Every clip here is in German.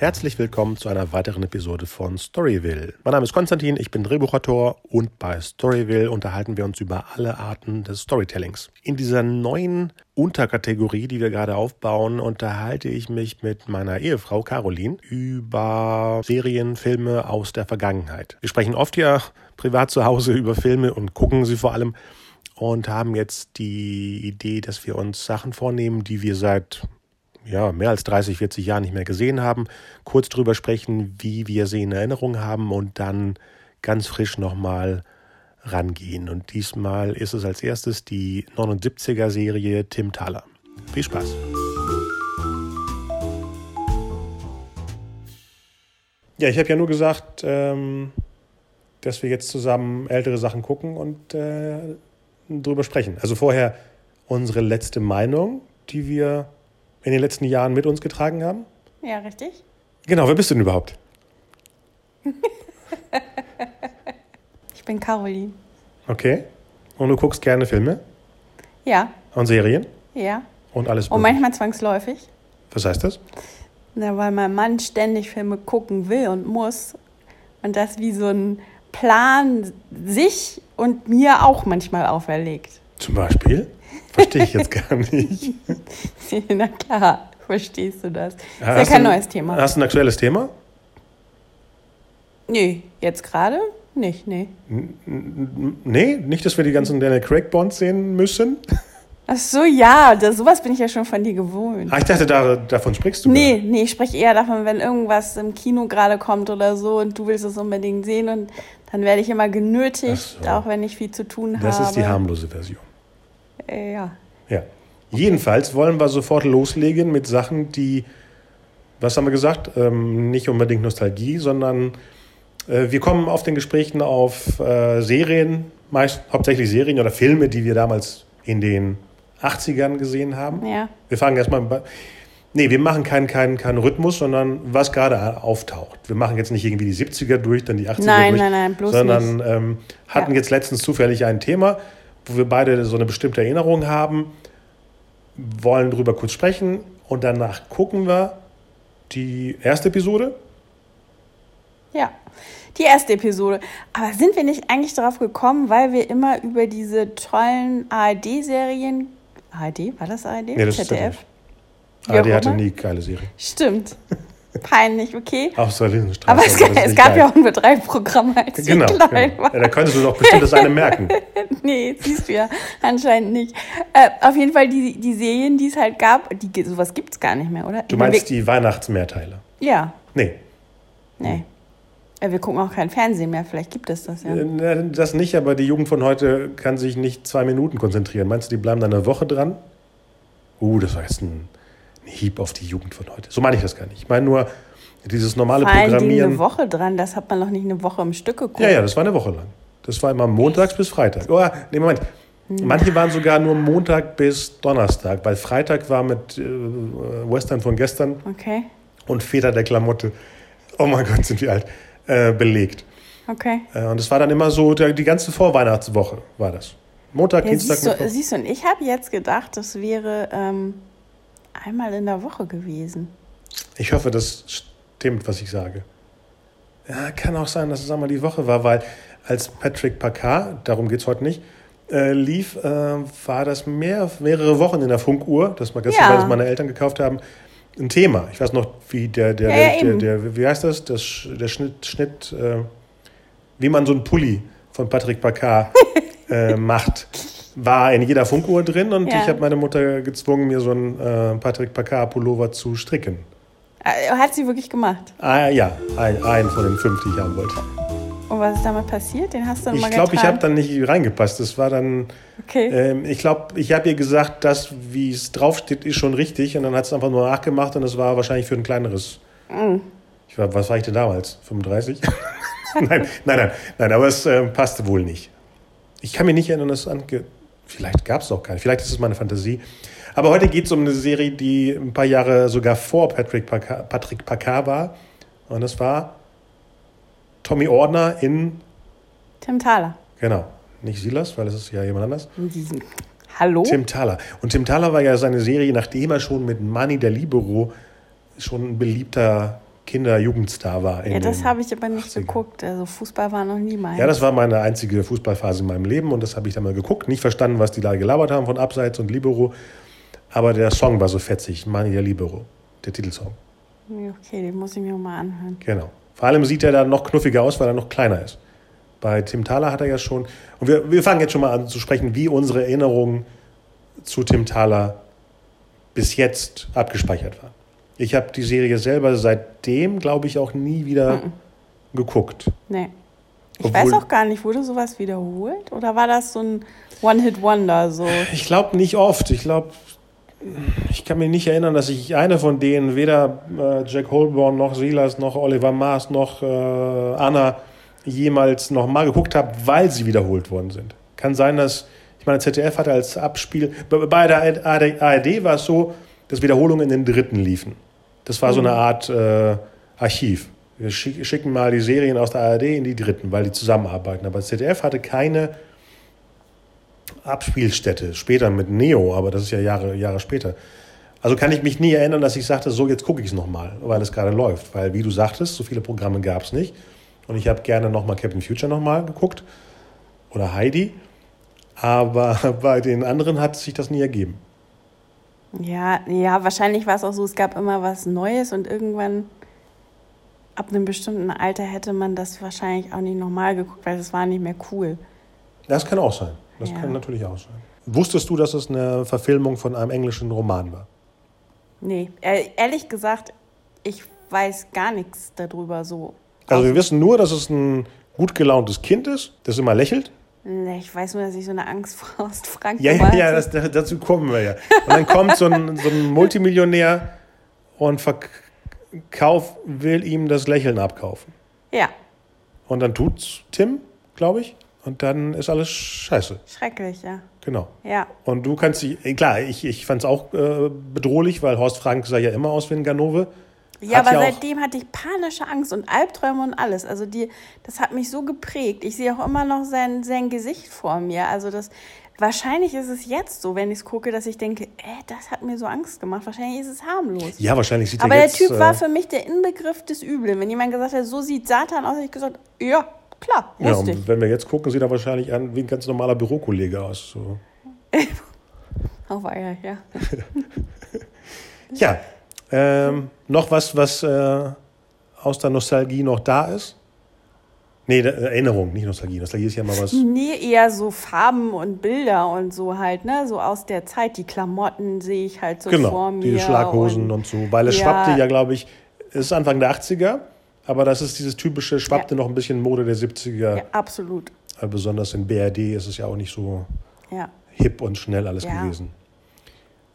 Herzlich willkommen zu einer weiteren Episode von Storyville. Mein Name ist Konstantin, ich bin Drehbuchautor und bei Storyville unterhalten wir uns über alle Arten des Storytellings. In dieser neuen Unterkategorie, die wir gerade aufbauen, unterhalte ich mich mit meiner Ehefrau Caroline über Serien, Filme aus der Vergangenheit. Wir sprechen oft ja privat zu Hause über Filme und gucken sie vor allem und haben jetzt die Idee, dass wir uns Sachen vornehmen, die wir seit ja, mehr als 30, 40 Jahren nicht mehr gesehen haben, kurz drüber sprechen, wie wir sie in Erinnerung haben und dann ganz frisch nochmal rangehen. Und diesmal ist es als erstes die 79er Serie Tim Thaler. Viel Spaß! Ja, ich habe ja nur gesagt, ähm, dass wir jetzt zusammen ältere Sachen gucken und äh, drüber sprechen. Also vorher unsere letzte Meinung, die wir in den letzten Jahren mit uns getragen haben? Ja, richtig. Genau, wer bist du denn überhaupt? ich bin Caroline. Okay. Und du guckst gerne Filme? Ja. Und Serien? Ja. Und alles Und manchmal zwangsläufig. Was heißt das? Na, weil mein Mann ständig Filme gucken will und muss. Und das wie so ein Plan sich und mir auch manchmal auferlegt. Zum Beispiel? Verstehe ich jetzt gar nicht. Na klar, verstehst du das. Ist ja kein du, neues Thema. Hast du ein aktuelles Thema? Nee, jetzt gerade nicht, nee. Nee, nicht, dass wir die ganzen Daniel Craig Bonds sehen müssen? Ach so, ja, das, sowas bin ich ja schon von dir gewohnt. Ah, ich dachte, da, davon sprichst du. Nee, gerade. nee, ich spreche eher davon, wenn irgendwas im Kino gerade kommt oder so und du willst es unbedingt sehen und dann werde ich immer genötigt, so. auch wenn ich viel zu tun das habe. Das ist die harmlose Version. Äh, ja. Ja. Jedenfalls wollen wir sofort loslegen mit Sachen, die, was haben wir gesagt, ähm, nicht unbedingt Nostalgie, sondern äh, wir kommen auf den Gesprächen auf äh, Serien, meist hauptsächlich Serien oder Filme, die wir damals in den 80ern gesehen haben. Ja. Wir fangen erstmal bei. Nee, wir machen keinen kein, kein Rhythmus, sondern was gerade auftaucht. Wir machen jetzt nicht irgendwie die 70er durch, dann die 80er nein, durch. Nein, nein, bloß sondern nicht. Ähm, hatten ja. jetzt letztens zufällig ein Thema wo wir beide so eine bestimmte Erinnerung haben, wollen darüber kurz sprechen und danach gucken wir die erste Episode. Ja, die erste Episode. Aber sind wir nicht eigentlich darauf gekommen, weil wir immer über diese tollen ARD-Serien. ARD? War das ARD? Nee, das ZDF? Ist ZDF. ARD hatte nie geile Serien. Stimmt. Peinlich, okay. Auch so Linsenstraße. Aber es, es gab geil. ja auch nur drei Programme, als genau, ich klein genau. war. Ja, da könntest du doch bestimmt das eine merken. nee, siehst du ja anscheinend nicht. Äh, auf jeden Fall die, die Serien, die es halt gab, die, sowas gibt es gar nicht mehr, oder? Du meinst die Weihnachtsmehrteile? Ja. Nee. Nee. Wir gucken auch kein Fernsehen mehr, vielleicht gibt es das ja. Äh, das nicht, aber die Jugend von heute kann sich nicht zwei Minuten konzentrieren. Meinst du, die bleiben dann eine Woche dran? Uh, das war jetzt ein Hieb auf die Jugend von heute. So meine ich das gar nicht. Ich meine nur dieses normale Vor Programmieren. eine Woche dran, das hat man noch nicht eine Woche im Stück geguckt. Ja, ja, das war eine Woche lang. Das war immer montags bis Freitag. Oh, nee, Moment. Manche waren sogar nur Montag bis Donnerstag, weil Freitag war mit äh, Western von gestern okay. und Väter der Klamotte, oh mein Gott, sind wir alt, äh, belegt. Okay. Äh, und es war dann immer so, die ganze Vorweihnachtswoche war das. Montag, ja, Dienstag, siehst du, siehst du, und ich habe jetzt gedacht, das wäre ähm, einmal in der Woche gewesen. Ich hoffe, das stimmt, was ich sage. Ja, kann auch sein, dass es einmal die Woche war, weil als Patrick Packard, darum geht es heute nicht, äh, lief, äh, war das mehr, mehrere Wochen in der Funkuhr, das Magazin, ja. das meine Eltern gekauft haben, ein Thema. Ich weiß noch, wie der, der, ja, der, der, der, wie heißt das, das der Schnitt, Schnitt äh, wie man so einen Pulli von Patrick Packard äh, macht war in jeder Funkuhr drin und ja. ich habe meine Mutter gezwungen, mir so einen äh, Patrick Packard Pullover zu stricken. Äh, hat sie wirklich gemacht? Ah, ja, ein, einen von den fünf, die ich haben wollte. Und was ist damit passiert? Den hast du dann ich mal glaub, Ich glaube, ich habe dann nicht reingepasst. Das war dann. Okay. Ähm, ich glaube, ich habe ihr gesagt, das, wie es draufsteht, ist schon richtig. Und dann hat es einfach nur nachgemacht und es war wahrscheinlich für ein kleineres. Mm. Ich war, was war ich denn damals? 35? nein, nein, nein, nein, aber es äh, passte wohl nicht. Ich kann mich nicht erinnern, dass es ange Vielleicht gab es auch keine. Vielleicht ist es meine Fantasie. Aber heute geht es um eine Serie, die ein paar Jahre sogar vor Patrick Packard, Patrick Packard war. Und das war Tommy Ordner in. Tim Thaler. Genau. Nicht Silas, weil es ist ja jemand anders. Hallo? Tim Thaler. Und Tim Thaler war ja seine Serie, nachdem er schon mit Money der Libero schon ein beliebter Kinder-Jugendstar war. Ja, das habe ich aber nicht 80ern. geguckt. Also Fußball war noch nie mein. Ja, das war meine einzige Fußballphase in meinem Leben und das habe ich dann mal geguckt. Nicht verstanden, was die da gelabert haben von Abseits und Libero. Aber der Song war so fetzig, Mani der Libero, der Titelsong. Okay, den muss ich mir mal anhören. Genau. Vor allem sieht er da noch knuffiger aus, weil er noch kleiner ist. Bei Tim Thaler hat er ja schon. Und wir, wir fangen jetzt schon mal an zu sprechen, wie unsere Erinnerungen zu Tim Thaler bis jetzt abgespeichert waren. Ich habe die Serie selber seitdem, glaube ich, auch nie wieder geguckt. Nee. Ich Obwohl- weiß auch gar nicht, wurde sowas wiederholt? Oder war das so ein One-Hit-Wonder? So? Ich glaube nicht oft. Ich glaube, ich kann mich nicht erinnern, dass ich eine von denen, weder äh, Jack Holborn noch Silas noch Oliver Maas noch äh, Anna jemals noch mal geguckt habe, weil sie wiederholt worden sind. Kann sein, dass, ich meine, ZDF hatte als Abspiel, bei- der ARD war es so, dass Wiederholungen in den dritten liefen. Das war so eine Art äh, Archiv. Wir schick- schicken mal die Serien aus der ARD in die dritten, weil die zusammenarbeiten. Aber ZDF hatte keine Abspielstätte, später mit Neo, aber das ist ja Jahre, Jahre später. Also kann ich mich nie erinnern, dass ich sagte, so jetzt gucke ich es nochmal, weil es gerade läuft. Weil, wie du sagtest, so viele Programme gab es nicht. Und ich habe gerne nochmal Captain Future nochmal geguckt oder Heidi. Aber bei den anderen hat sich das nie ergeben. Ja, ja, wahrscheinlich war es auch so, es gab immer was Neues und irgendwann ab einem bestimmten Alter hätte man das wahrscheinlich auch nicht nochmal geguckt, weil es war nicht mehr cool. Das kann auch sein. Das Ja. kann natürlich auch sein. Wusstest du, dass es eine Verfilmung von einem englischen Roman war? Nee, e- ehrlich gesagt, ich weiß gar nichts darüber so. Also wir wissen nur, dass es ein gut gelauntes Kind ist, das immer lächelt. Ich weiß nur, dass ich so eine Angst vor Ostfranken Ja, ja, ja, das, da- dazu kommen wir ja. Und dann kommt so ein, so ein Multimillionär und verkauf, will ihm das Lächeln abkaufen. ja, Und dann tut's Tim, glaube ich. Und dann ist alles scheiße. schrecklich, ja. Genau. Ja, Und du kannst dich, eh, klar, ich, ich fand es auch äh, bedrohlich, weil Horst Frank sah ja immer aus wie ein Ganove. Ja, Hat aber ja seitdem hatte ich panische Angst und Albträume und alles. Also die, das hat mich so geprägt. Ich sehe auch immer noch sein, sein Gesicht vor mir. Also das, wahrscheinlich ist es jetzt so, wenn ich es gucke, dass ich denke, äh, das hat mir so Angst gemacht. Wahrscheinlich ist es harmlos. Ja, wahrscheinlich sieht aber er der jetzt... Typ war äh, für mich der Inbegriff des Üblen. Wenn jemand gesagt hat, so sieht Satan aus, hätte ich gesagt, ja, klar, ja, und wenn wir jetzt gucken, sieht er wahrscheinlich an wie ein ganz normaler Bürokollege aus. So. Oh, war ja, ja. Ja, ähm, noch was, was äh, aus der Nostalgie noch da ist? Nee, Erinnerung, nicht Nostalgie. Nostalgie ist ja mal was. Nee, eher so Farben und Bilder und so halt, ne? So aus der Zeit. Die Klamotten sehe ich halt so vor Genau, mir. die Schlaghosen und, so. Weil es Ja. schwappte ja, glaube ich, es ist Anfang der 80er, aber das ist dieses typische, schwappte noch ein bisschen Mode der 70er. Ja, absolut. Äh, Besonders in BRD ist es ja auch nicht so Ja. hip und schnell alles Ja. gewesen.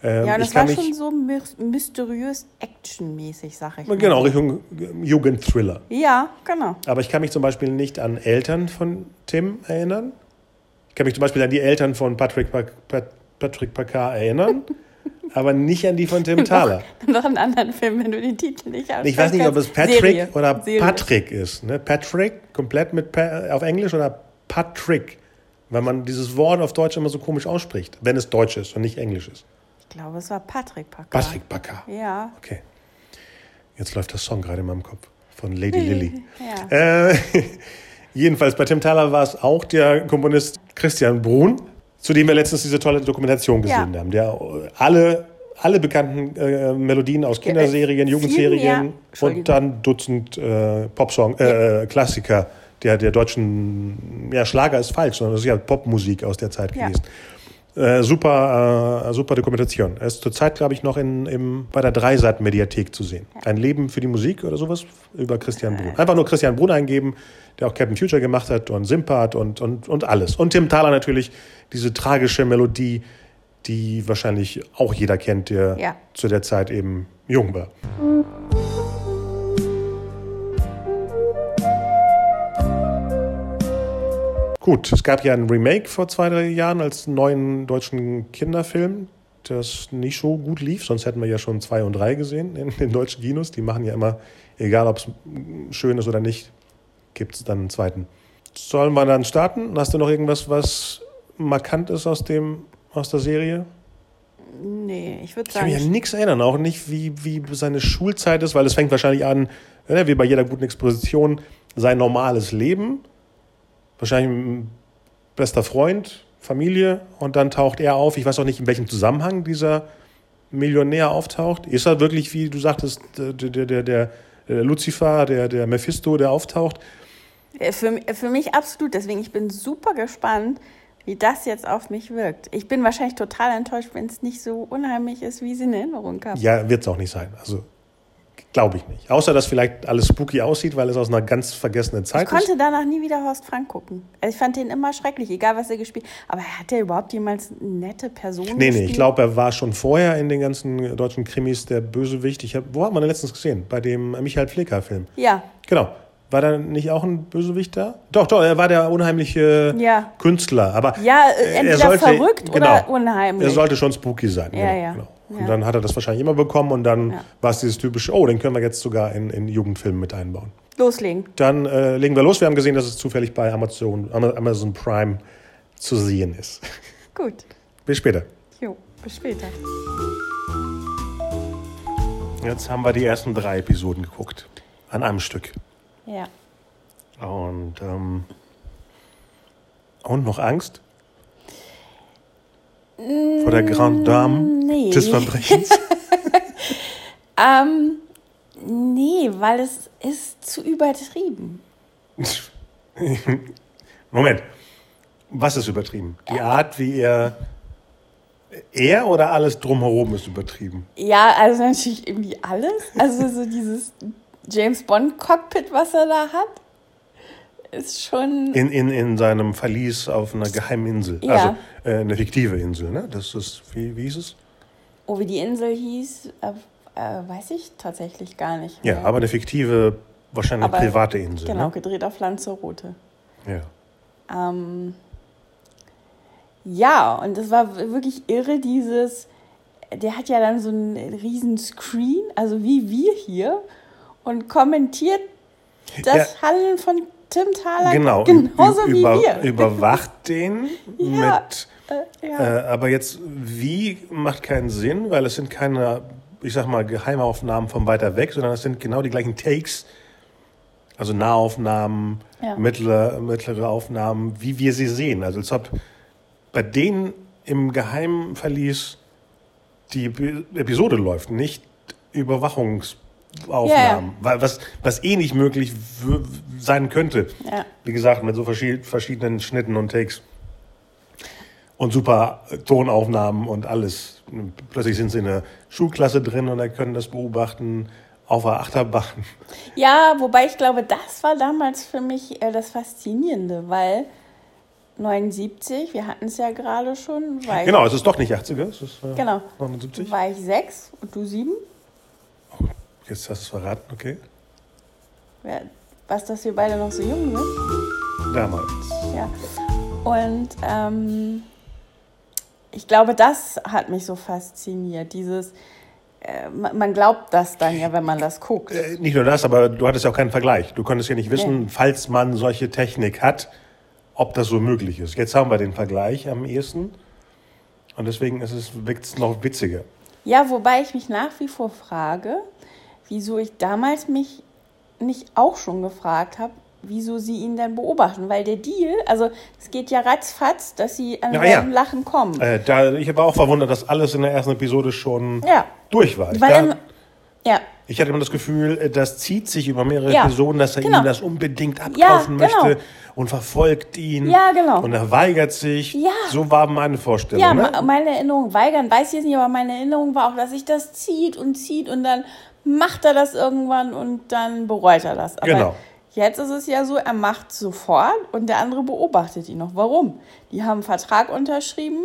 Ähm, Ja, das war mich, schon so mys- mysteriös actionmäßig, sag ich mal. Genau, Richtung äh, Jugendthriller. Ja, genau. Aber ich kann mich zum Beispiel nicht an Eltern von Tim erinnern. Ich kann mich zum Beispiel an die Eltern von Patrick, Patrick Pacard erinnern, aber nicht an die von Tim Thaler. Noch einen anderen Film, wenn du den Titel nicht hast. Ich weiß nicht, ob es Patrick Serie. oder Serie. Patrick ist. Ne? Patrick, komplett mit pa auf Englisch oder Patrick, weil man dieses Wort auf Deutsch immer so komisch ausspricht, wenn es Deutsch ist und nicht Englisch ist. Ich glaube, es war Patrick Packer. Patrick Pacard. Ja. Okay. Jetzt läuft das Song gerade in meinem Kopf von Lady Lily. Ja. Äh, jedenfalls bei Tim Thaler war es auch der Komponist Christian Brun, zu dem wir letztens diese tolle Dokumentation gesehen Ja. haben, der äh, alle, alle bekannten äh, Melodien aus Kinderserien, viel Jugendserien und dann Dutzend äh, Popsong, äh, Klassiker der, der deutschen, ja Schlager ist falsch, sondern das ist ja Popmusik aus der Zeit Ja. Äh, super, äh, super Dokumentation. Er ist zurzeit, glaube ich, noch in, im, bei der Dreisat-Mediathek zu sehen. Ein Leben für die Musik oder sowas über Christian Brun. Einfach nur Christian Brun eingeben, der auch Captain Future gemacht hat und Simpat und, und, und alles. Und Tim Thaler natürlich, diese tragische Melodie, die wahrscheinlich auch jeder kennt, der Ja. zu der Zeit eben jung war. Gut, es gab ja ein Remake vor zwei, drei Jahren als neuen deutschen Kinderfilm, das nicht so gut lief. Sonst hätten wir ja schon zwei und drei gesehen in den deutschen Kinos. Die machen ja immer, egal ob es schön ist oder nicht, gibt es dann einen zweiten. Sollen wir dann starten? Hast du noch irgendwas, was markant ist aus, dem, aus der Serie? Nee, ich würde Ich kann mich sagen, an nichts erinnern, auch nicht, wie, wie seine Schulzeit ist, weil es fängt wahrscheinlich an ja, wie bei jeder guten Exposition, sein normales Leben. Wahrscheinlich ein bester Freund, Familie. Und dann taucht er auf. Ich weiß auch nicht, in welchem Zusammenhang dieser Millionär auftaucht. Ist er wirklich, wie du sagtest, der, der, der, der Lucifer, der, der Mephisto, der auftaucht? Für, für mich absolut. Deswegen, ich bin super gespannt, wie das jetzt auf mich wirkt. Ich bin wahrscheinlich total enttäuscht, wenn es nicht so unheimlich ist, wie sie in Erinnerung kam. Ja, wird es auch nicht sein. Also glaube ich nicht. Außer, dass vielleicht alles spooky aussieht, weil es aus einer ganz vergessenen Zeit ist. Ich konnte danach nie wieder Horst Frank gucken. Also ich fand den immer schrecklich, egal was er gespielt hat. Aber hat er überhaupt jemals eine nette Person Nee, gespielt? nee, ich glaube, er war schon vorher in den ganzen deutschen Krimis der Bösewicht. Ich hab, wo hat man den letztens gesehen? Bei dem Michael Pflecker-Film. Ja. Genau. War da nicht auch ein Bösewicht da? Doch, doch, er war der unheimliche ja. Künstler. Aber ja, entweder sollte, verrückt genau, oder unheimlich. Er sollte schon spooky sein. Ja, genau, ja. Genau. Und ja. dann hat er das wahrscheinlich immer bekommen und dann ja. war es dieses typische, oh, den können wir jetzt sogar in, in Jugendfilmen mit einbauen. Loslegen. Dann äh, legen wir los. Wir haben gesehen, dass es zufällig bei Amazon, Amazon Prime zu sehen ist. Gut. Bis später. Jo, bis später. Jetzt haben wir die ersten drei Episoden geguckt. An einem Stück. Ja. Und, ähm, und noch Angst? Vor der Grande Dame nee. des Verbrechens? ähm, nee, weil es ist zu übertrieben. Moment. Was ist übertrieben? Die Art, wie er. Er oder alles drumherum ist übertrieben? Ja, also natürlich irgendwie alles. Also so dieses James Bond Cockpit, was er da hat, ist schon. In, in, in seinem Verlies auf einer geheimen Insel. Ja. Also äh, eine fiktive Insel, ne? Das ist, wie, wie hieß es? Oh, wie die Insel hieß, äh, äh, weiß ich tatsächlich gar nicht. Mehr. Ja, aber eine fiktive, wahrscheinlich aber, private Insel. Genau, ne? gedreht auf Lanzarote. Ja. Ähm, ja, und es war wirklich irre, dieses. Der hat ja dann so einen riesen Screen, also wie wir hier, und kommentiert das ja. Handeln von Tim Thaler genau, genauso wie über, wir. Überwacht den ja, mit. Äh, ja. äh, aber jetzt, wie macht keinen Sinn, weil es sind keine, ich sag mal, Geheimaufnahmen von weiter weg, sondern es sind genau die gleichen Takes. Also Nahaufnahmen, ja. mittlere, mittlere Aufnahmen, wie wir sie sehen. Also als ob bei denen im Geheimverlies die Episode läuft, nicht Überwachungs Aufnahmen, yeah. was, was eh nicht möglich sein könnte. Ja. Wie gesagt, mit so verschiedenen Schnitten und Takes. Und super Tonaufnahmen und alles. Plötzlich sind sie in der Schulklasse drin und können das beobachten auf der Achterbahn. Ja, wobei ich glaube, das war damals für mich äh, das Faszinierende, weil 79, wir hatten es ja gerade schon. genau, es ist doch nicht 80er, es ist äh, genau. 79. War ich sechs und du sieben? Jetzt hast du es verraten, okay. Ja, was, dass wir beide noch so jung sind? Damals. Ja. Und ähm, ich glaube, das hat mich so fasziniert. Dieses, äh, man glaubt das dann ja, wenn man das guckt. Äh, nicht nur das, aber du hattest ja auch keinen Vergleich. Du konntest ja nicht wissen, nee. falls man solche Technik hat, ob das so möglich ist. Jetzt haben wir den Vergleich am ehesten. Und deswegen ist es, wirkt es noch witziger. Ja, wobei ich mich nach wie vor frage, wieso ich damals mich nicht auch schon gefragt habe, wieso sie ihn dann beobachten. Weil der Deal, also es geht ja ratzfatz, dass sie an ja, ja. Lachen kommen. Äh, da, ich war auch verwundert, dass alles in der ersten Episode schon ja. durch war. Weil da, im, ja. Ich hatte immer das Gefühl, äh, das zieht sich über mehrere ja. Episoden, dass er genau. ihm das unbedingt abkaufen genau. möchte und verfolgt ihn. Ja, genau. Und er weigert sich. Ja. So war meine Vorstellung. Ja, ne? meine Erinnerung, weigern weiß ich jetzt nicht, aber meine Erinnerung war auch, dass sich das zieht und zieht und dann macht er das irgendwann und dann bereut er das. Aber genau. Jetzt ist es ja so, er macht sofort und der andere beobachtet ihn noch. Warum? Die haben einen Vertrag unterschrieben.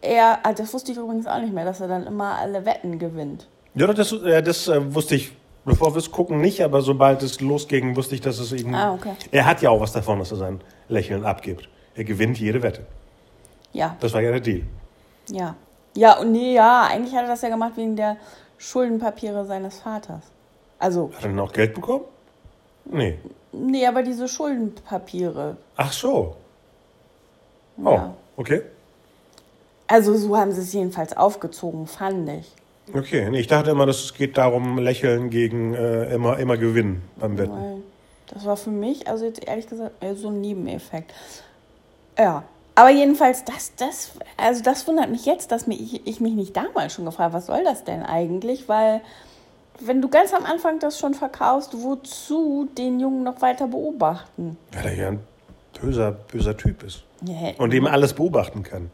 Er, ah, das wusste ich übrigens auch nicht mehr, dass er dann immer alle Wetten gewinnt. Ja, das, das äh, wusste ich, bevor wir es gucken, nicht, aber sobald es losging, wusste ich, dass es ihm. Ah, okay. Er hat ja auch was davon, dass er sein Lächeln abgibt. Er gewinnt jede Wette. Ja. Das war ja der Deal. Ja. Ja, und nee, ja, eigentlich hat er das ja gemacht wegen der Schuldenpapiere seines Vaters. Also. Hat er denn auch Geld bekommen? Nee. Nee, aber diese Schuldenpapiere. Ach so. Oh, ja. okay. Also so haben sie es jedenfalls aufgezogen, fand ich. Okay, nee, ich dachte immer, dass es geht darum, lächeln gegen äh, immer, immer gewinnen beim Wetten. Das war für mich, also jetzt ehrlich gesagt, so ein Nebeneffekt. Ja. Aber jedenfalls, das, das, also das wundert mich jetzt, dass mich, ich, ich mich nicht damals schon gefragt was soll das denn eigentlich? Weil, wenn du ganz am Anfang das schon verkaufst, wozu den Jungen noch weiter beobachten? Weil er ja ein böser, böser Typ ist. Ja, Und eben alles beobachten kann.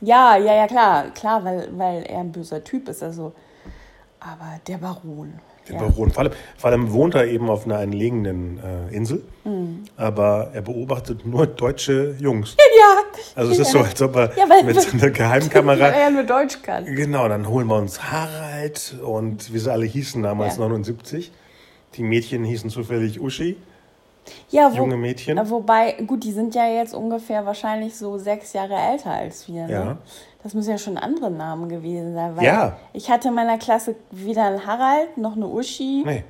Ja, ja, ja, klar, klar, weil, weil er ein böser Typ ist. Also, aber der Baron. Der ja. Baron. Vor allem, vor allem wohnt er eben auf einer entlegenen äh, Insel. Mhm. Aber er beobachtet nur deutsche Jungs. Ja. Also es ist so, als ob er Ja, weil- mit so einer Weil Geheimkamera. er nur Deutsch kann. Genau, dann holen wir uns Harald und wie sie alle hießen damals, Ja. 79. Die Mädchen hießen zufällig Uschi. Ja, wo, Junge Mädchen. Na, Wobei, gut, die sind ja jetzt ungefähr wahrscheinlich so sechs Jahre älter als wir. Ne? Ja. Das müssen ja schon andere Namen gewesen sein. Weil Ja. Ich hatte in meiner Klasse wieder einen Harald, noch eine Uschi. Nee,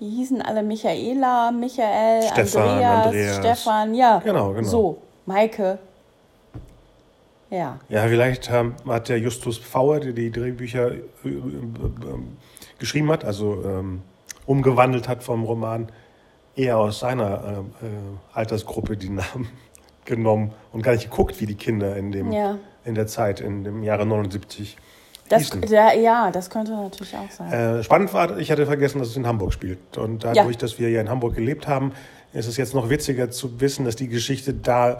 Die hießen alle Michaela, Michael, Stefan, Andreas, Andreas. Stefan, ja. Genau, genau. So, Maike. Ja. Ja, vielleicht ähm, hat der Justus Pfauer, der die Drehbücher äh, äh, äh, geschrieben hat, also ähm, umgewandelt hat vom Roman, eher aus seiner äh, äh, Altersgruppe die Namen genommen und gar nicht geguckt, wie die Kinder in, dem, Ja. in der Zeit, in dem Jahre 79 Das, der, ja, das könnte natürlich auch sein. Äh, spannend war, ich hatte vergessen, dass es in Hamburg spielt. Und dadurch, dass wir ja in Hamburg gelebt haben, ist es jetzt noch witziger zu wissen, dass die Geschichte da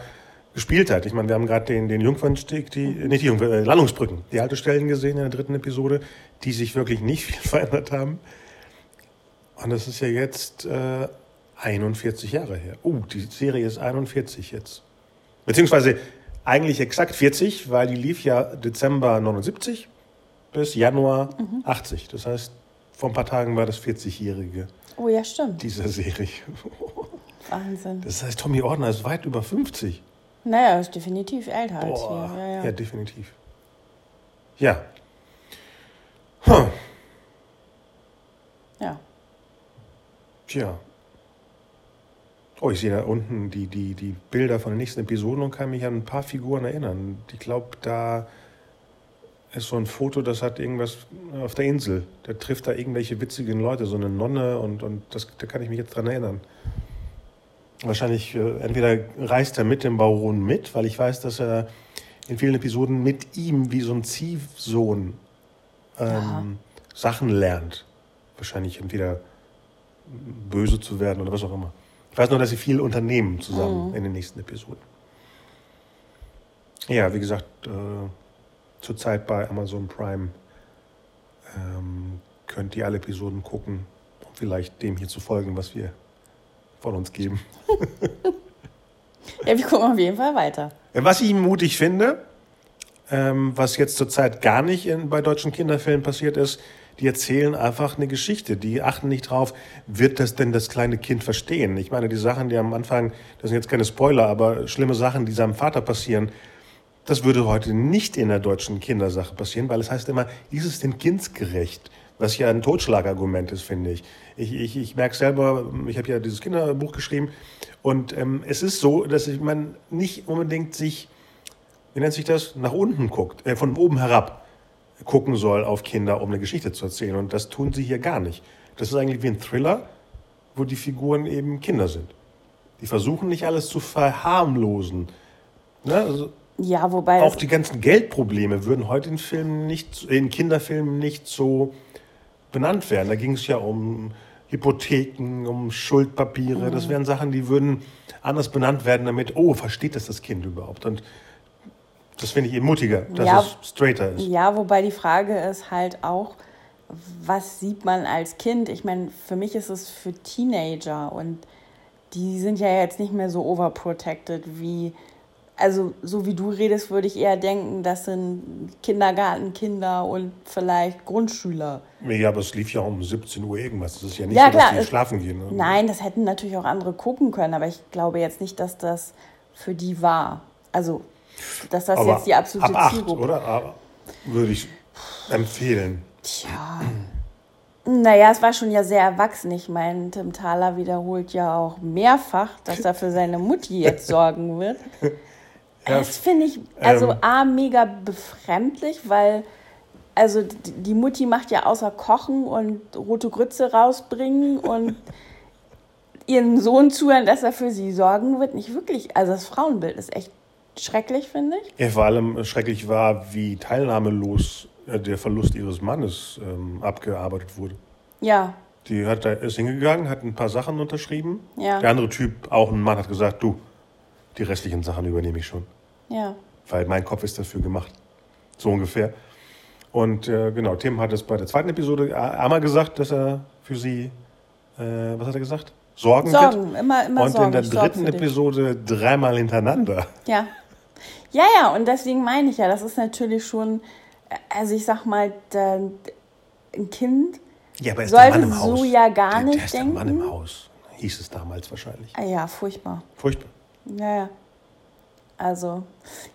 gespielt hat. Ich meine, wir haben gerade den, den Jungfernstieg, die, nicht die Jungfern, äh, Landungsbrücken, die Haltestellen gesehen in der dritten Episode, die sich wirklich nicht viel verändert haben. Und das ist ja jetzt äh, 41 Jahre her. Oh, die Serie ist 41 jetzt. Beziehungsweise eigentlich exakt 40, weil die lief ja Dezember 79 bis Januar 80. Das heißt, vor ein paar Tagen war das 40-jährige oh ja, stimmt. dieser Serie. Wahnsinn. Das heißt, Tommy Ordner ist weit über 50. Naja, ist definitiv älter als Boah, wir. Ja, ja. ja, definitiv. Ja. Hm. ja. Tja. Oh, ich sehe da unten die, die, die Bilder von den nächsten Episoden und kann mich an ein paar Figuren erinnern. Ich glaube, da ist so ein Foto, das hat irgendwas auf der Insel. Da trifft da irgendwelche witzigen Leute, so eine Nonne und, und das, da kann ich mich jetzt dran erinnern. Wahrscheinlich, äh, entweder reist er mit dem Baron mit, weil ich weiß, dass er in vielen Episoden mit ihm wie so ein Ziehsohn ähm, Sachen lernt. Wahrscheinlich entweder böse zu werden oder was auch immer. Ich weiß nur, dass sie viel unternehmen zusammen in den nächsten Episoden. Ja, wie gesagt, äh, zurzeit bei Amazon Prime ähm, könnt ihr alle Episoden gucken, um vielleicht dem hier zu folgen, was wir von uns geben. Ja, wir gucken auf jeden Fall weiter. Was ich mutig finde, ähm, was jetzt zurzeit gar nicht in, bei deutschen Kinderfilmen passiert ist, die erzählen einfach eine Geschichte. Die achten nicht drauf, wird das denn das kleine Kind verstehen? Ich meine, die Sachen, die am Anfang, das sind jetzt keine Spoiler, aber schlimme Sachen, die seinem Vater passieren, das würde heute nicht in der deutschen Kindersache passieren, weil es heißt immer, ist es denn kindsgerecht? Was ja ein Totschlagargument ist, finde ich. Ich, ich, ich merke selber, ich habe ja dieses Kinderbuch geschrieben und ähm, es ist so, dass man nicht unbedingt sich, wie nennt sich das, nach unten guckt, äh, von oben herab gucken soll auf Kinder, um eine Geschichte zu erzählen. Und das tun sie hier gar nicht. Das ist eigentlich wie ein Thriller, wo die Figuren eben Kinder sind. Die versuchen nicht alles zu verharmlosen. Ne? Also Ja, wobei. auch die ganzen Geldprobleme würden heute in Filmen nicht, in Kinderfilmen nicht so benannt werden. Da ging es ja um Hypotheken, um Schuldpapiere. Mhm. Das wären Sachen, die würden anders benannt werden, damit, oh, versteht das das Kind überhaupt? Und das finde ich eben mutiger, dass Ja. es straighter ist. Ja, wobei die Frage ist halt auch, was sieht man als Kind? Ich meine, für mich ist es für Teenager und die sind ja jetzt nicht mehr so overprotected wie, also so wie du redest, würde ich eher denken, das sind Kindergartenkinder und vielleicht Grundschüler. Ja, aber es lief ja um 17 Uhr irgendwas. Es ist ja nicht Ja, so, dass klar, die es- schlafen gehen. ne? Nein, das hätten natürlich auch andere gucken können, aber ich glaube jetzt nicht, dass das für die war. Also, dass das aber jetzt die absolute ab Zielgruppe oder? Aber würde ich empfehlen. Tja. Naja, es war schon ja sehr erwachsen. Ich meine, Tim Thaler wiederholt ja auch mehrfach, dass er für seine Mutti jetzt sorgen wird. Ja, das finde ich also ähm, A, mega befremdlich, weil, also die, die Mutti macht ja außer Kochen und rote Grütze rausbringen und ihren Sohn zuhören, dass er für sie sorgen wird, nicht wirklich. Also das Frauenbild ist echt schrecklich, finde ich. Ja, vor allem schrecklich war, wie teilnahmelos äh, der Verlust ihres Mannes ähm, abgearbeitet wurde. Ja, Die hat da, ist hingegangen, hat ein paar Sachen unterschrieben. Ja. Der andere Typ, auch ein Mann, hat gesagt, du, die restlichen Sachen übernehme ich schon. ja. Weil mein Kopf ist dafür gemacht. So ungefähr. Und äh, genau, Tim hat es bei der zweiten Episode einmal gesagt, dass er für sie, äh, was hat er gesagt? Sorgen, Sorgen, wird. immer, immer Und Sorgen. in der dritten. Episode dreimal hintereinander. Ja. Ja, ja, und deswegen meine ich ja, das ist natürlich schon, also ich sag mal, da, ein Kind, Ja, aber er ist Sollte Mann im so Haus. ja gar der, nicht der ist der Mann im denken. Haus, hieß es damals wahrscheinlich. ah ja, furchtbar. Furchtbar. Ja, ja. Also,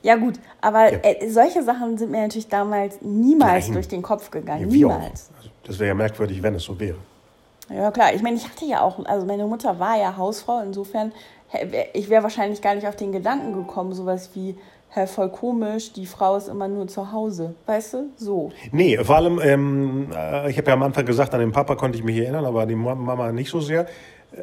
ja gut, aber Ja. äh, solche Sachen sind mir natürlich damals niemals Nein. durch den Kopf gegangen. Ja, niemals. Also, das wäre ja merkwürdig, wenn es so wäre. Ja, klar. Ich meine, ich hatte ja auch, also meine Mutter war ja Hausfrau, insofern, ich wäre wahrscheinlich gar nicht auf den Gedanken gekommen, sowas wie, hä, voll komisch, die Frau ist immer nur zu Hause. Weißt du? So. Nee, vor allem, ähm, äh, ich habe ja am Anfang gesagt, an den Papa konnte ich mich erinnern, aber an die Ma- Mama nicht so sehr.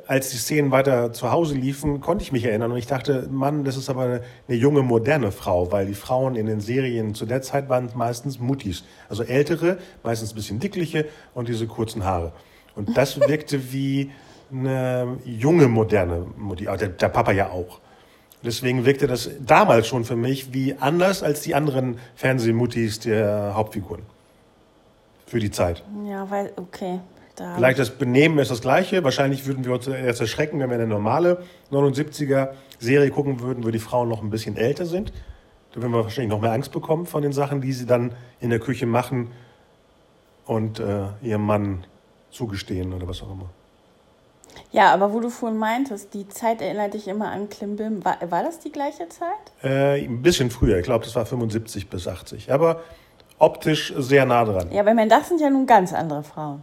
Als die Szenen weiter zu Hause liefen, konnte ich mich erinnern und ich dachte, Mann, das ist aber eine, eine junge, moderne Frau, weil die Frauen in den Serien zu der Zeit waren meistens Muttis. Also ältere, meistens ein bisschen dickliche und diese kurzen Haare. Und das wirkte wie eine junge, moderne Mutti. Der, der Papa ja auch. Deswegen wirkte das damals schon für mich wie anders als die anderen Fernsehmuttis der Hauptfiguren. Für die Zeit. Ja, weil, okay. Da Vielleicht das Benehmen ist das gleiche. Wahrscheinlich würden wir uns erst erschrecken, wenn wir eine normale 79er Serie gucken würden, wo die Frauen noch ein bisschen älter sind. Da würden wir wahrscheinlich noch mehr Angst bekommen von den Sachen, die sie dann in der Küche machen und äh, ihrem Mann zugestehen oder was auch immer. Ja, aber wo du vorhin meintest, die Zeit erinnert dich immer an Klimbim. War, war das die gleiche Zeit? Äh, ein bisschen früher, ich glaube, das war 75 bis 80. Aber optisch sehr nah dran. Ja, aber meine, das sind ja nun ganz andere Frauen.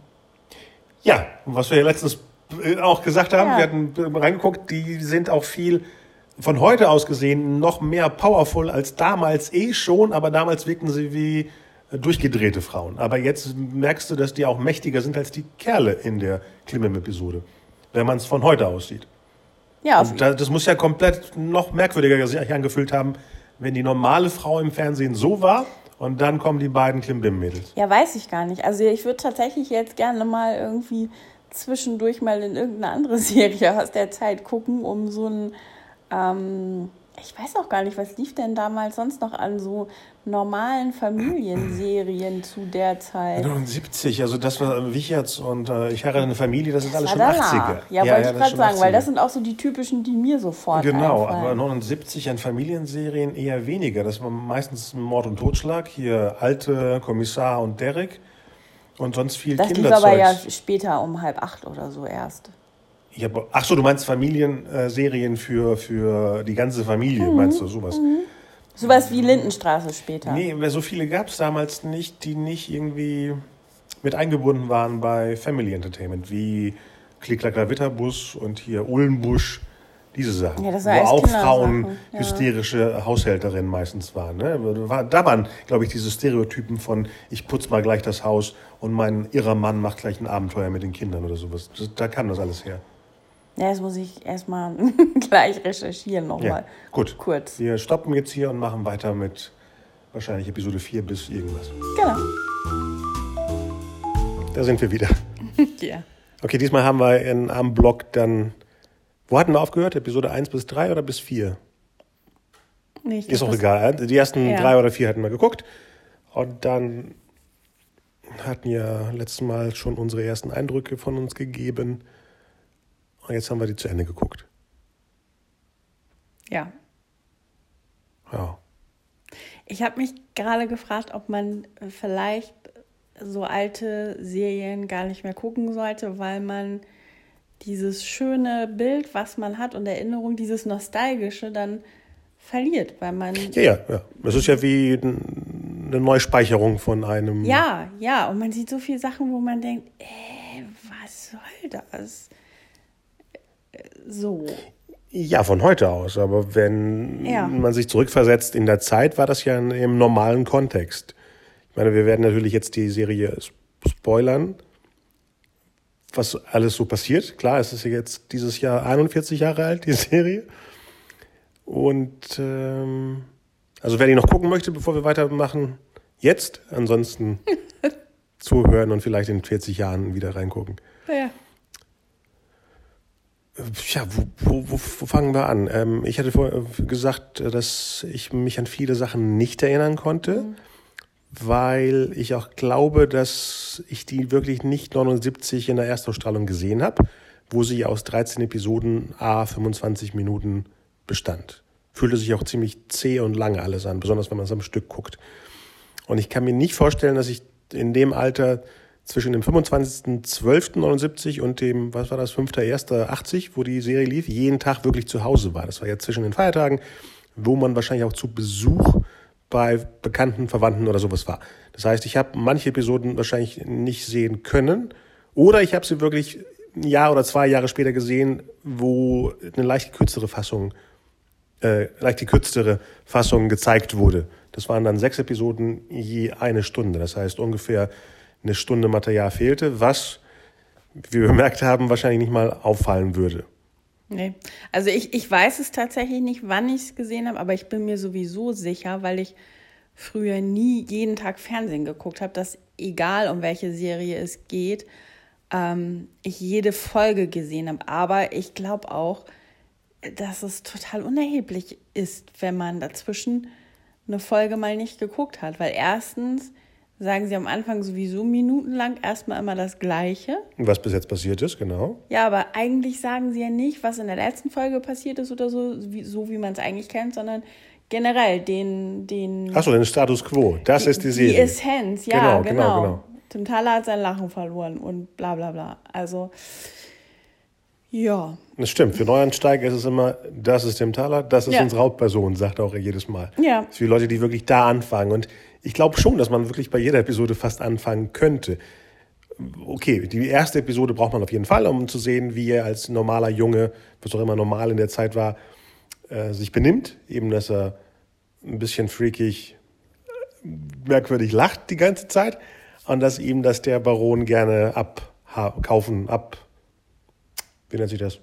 Ja, und was wir ja letztens äh, auch gesagt haben, Ja. wir hatten äh, reingeguckt, die sind auch viel von heute aus gesehen noch mehr powerful als damals eh schon, aber damals wirkten sie wie äh, durchgedrehte Frauen. Aber jetzt merkst du, dass die auch mächtiger sind als die Kerle in der Klimim-Episode, wenn man es von heute aus sieht. Ja, Und da, das muss ja komplett noch merkwürdiger sich angefühlt haben, wenn die normale Frau im Fernsehen so war und dann kommen die beiden Klimbim-Mädels. ja, weiß ich gar nicht. Also ich würde tatsächlich jetzt gerne mal irgendwie zwischendurch mal in irgendeine andere Serie aus der Zeit gucken, um so ein, ähm, ich weiß auch gar nicht, was lief denn damals sonst noch an so normalen Familienserien zu der Zeit? 79, also das war Wicherts und äh, Ich heirate eine Familie, das ist alles schon danach. 80er. Ja, wollte ich das ist gerade sagen, weil 80er. das sind auch so die typischen, die mir sofort Genau, einfallen. aber 79 an Familienserien eher weniger. Das war meistens Mord und Totschlag. Hier Alte, Kommissar und Derek. Und sonst viel Das lief Kinderzeugs. aber ja später um halb acht oder so erst. Ich hab, ach so, du meinst Familienserien für, für die ganze Familie, Mhm. meinst du sowas? Sowas wie Lindenstraße später. Nee, so viele gab es damals nicht, die nicht irgendwie mit eingebunden waren bei Family Entertainment, wie Klicklacker Witterbus und hier Uhlenbusch, diese Sachen. Ja, das wo auch Kindersachen, Frauen ja. hysterische Haushälterinnen meistens waren. Ne? Da waren, glaube ich, diese Stereotypen von ich putz mal gleich das Haus und mein irrer Mann macht gleich ein Abenteuer mit den Kindern oder sowas. Da kam das alles her. Ja, das muss ich erstmal gleich recherchieren nochmal. Ja, gut. Kurz. Wir stoppen jetzt hier und machen weiter mit wahrscheinlich Episode 4 bis irgendwas. Genau. Da sind wir wieder. Ja. Okay, diesmal haben wir in, am Blog dann. Wo hatten wir aufgehört? Episode 1 bis 3 oder bis 4? Nee, ich Ist auch egal. Die ersten Ja. drei oder vier hatten wir geguckt. Und dann hatten ja letztes Mal schon unsere ersten Eindrücke von uns gegeben. Und jetzt haben wir die zu Ende geguckt. Ja. Ja. Ich habe mich gerade gefragt, ob man vielleicht so alte Serien gar nicht mehr gucken sollte, weil man dieses schöne Bild, was man hat und Erinnerung, dieses nostalgische dann verliert, weil man Ja, ja, ja. Es ist ja wie eine Neuspeicherung von einem. ja, ja, und man sieht so viele Sachen, wo man denkt, äh, was soll das? So. Ja, von heute aus. Aber wenn Ja. man sich zurückversetzt in der Zeit, war das ja in, im normalen Kontext. Ich meine, wir werden natürlich jetzt die Serie spoilern, was alles so passiert. Klar, es ist jetzt dieses Jahr 41 Jahre alt, die Serie. Und ähm, also wer die noch gucken möchte, bevor wir weitermachen, jetzt. Ansonsten zuhören und vielleicht in 40 Jahren wieder reingucken. Ja. Ja, wo, wo, wo, wo fangen wir an? Ähm, ich hatte vorher gesagt, dass ich mich an viele Sachen nicht erinnern konnte, mhm. weil ich auch glaube, dass ich die wirklich nicht 79 in der Erstausstrahlung gesehen habe, wo sie aus 13 Episoden a 25 Minuten bestand. Fühlte sich auch ziemlich zäh und lange alles an, besonders wenn man es am Stück guckt. Und ich kann mir nicht vorstellen, dass ich in dem Alter zwischen dem 25.12.79 und dem, was war das, 5.1.80, wo die Serie lief, jeden Tag wirklich zu Hause war. Das war ja zwischen den Feiertagen, wo man wahrscheinlich auch zu Besuch bei Bekannten, Verwandten oder sowas war. Das heißt, ich habe manche Episoden wahrscheinlich nicht sehen können oder ich habe sie wirklich ein Jahr oder zwei Jahre später gesehen, wo eine leicht kürzere Fassung, äh, leicht gekürztere Fassung gezeigt wurde. Das waren dann sechs Episoden je eine Stunde. Das heißt ungefähr eine Stunde Material fehlte, was, wir bemerkt haben, wahrscheinlich nicht mal auffallen würde. Nee, also ich, ich weiß es tatsächlich nicht, wann ich es gesehen habe, aber ich bin mir sowieso sicher, weil ich früher nie jeden Tag Fernsehen geguckt habe, dass egal um welche Serie es geht, ähm, ich jede Folge gesehen habe. Aber ich glaube auch, dass es total unerheblich ist, wenn man dazwischen eine Folge mal nicht geguckt hat. Weil erstens sagen sie am Anfang sowieso minutenlang erstmal immer das Gleiche. Was bis jetzt passiert ist, genau. Ja, aber eigentlich sagen sie ja nicht, was in der letzten Folge passiert ist oder so, wie, so wie man es eigentlich kennt, sondern generell den. den Achso, den Status quo. Das die, ist die Serie. Die Essenz, ja, genau. genau. genau, genau. Tim Thaler hat sein Lachen verloren und bla bla bla. Also, ja. Das stimmt. Für Neuansteiger ist es immer, das ist Tim Thaler, das ist ja. unsere Hauptperson, sagt er auch jedes Mal. Ja. Für Leute, die wirklich da anfangen. Und ich glaube schon, dass man wirklich bei jeder Episode fast anfangen könnte. Okay, die erste Episode braucht man auf jeden Fall, um zu sehen, wie er als normaler Junge, was auch immer normal in der Zeit war, äh, sich benimmt. Eben, dass er ein bisschen freakig, merkwürdig lacht die ganze Zeit und dass ihm das der Baron gerne abkaufen, ab, wie nennt sich das,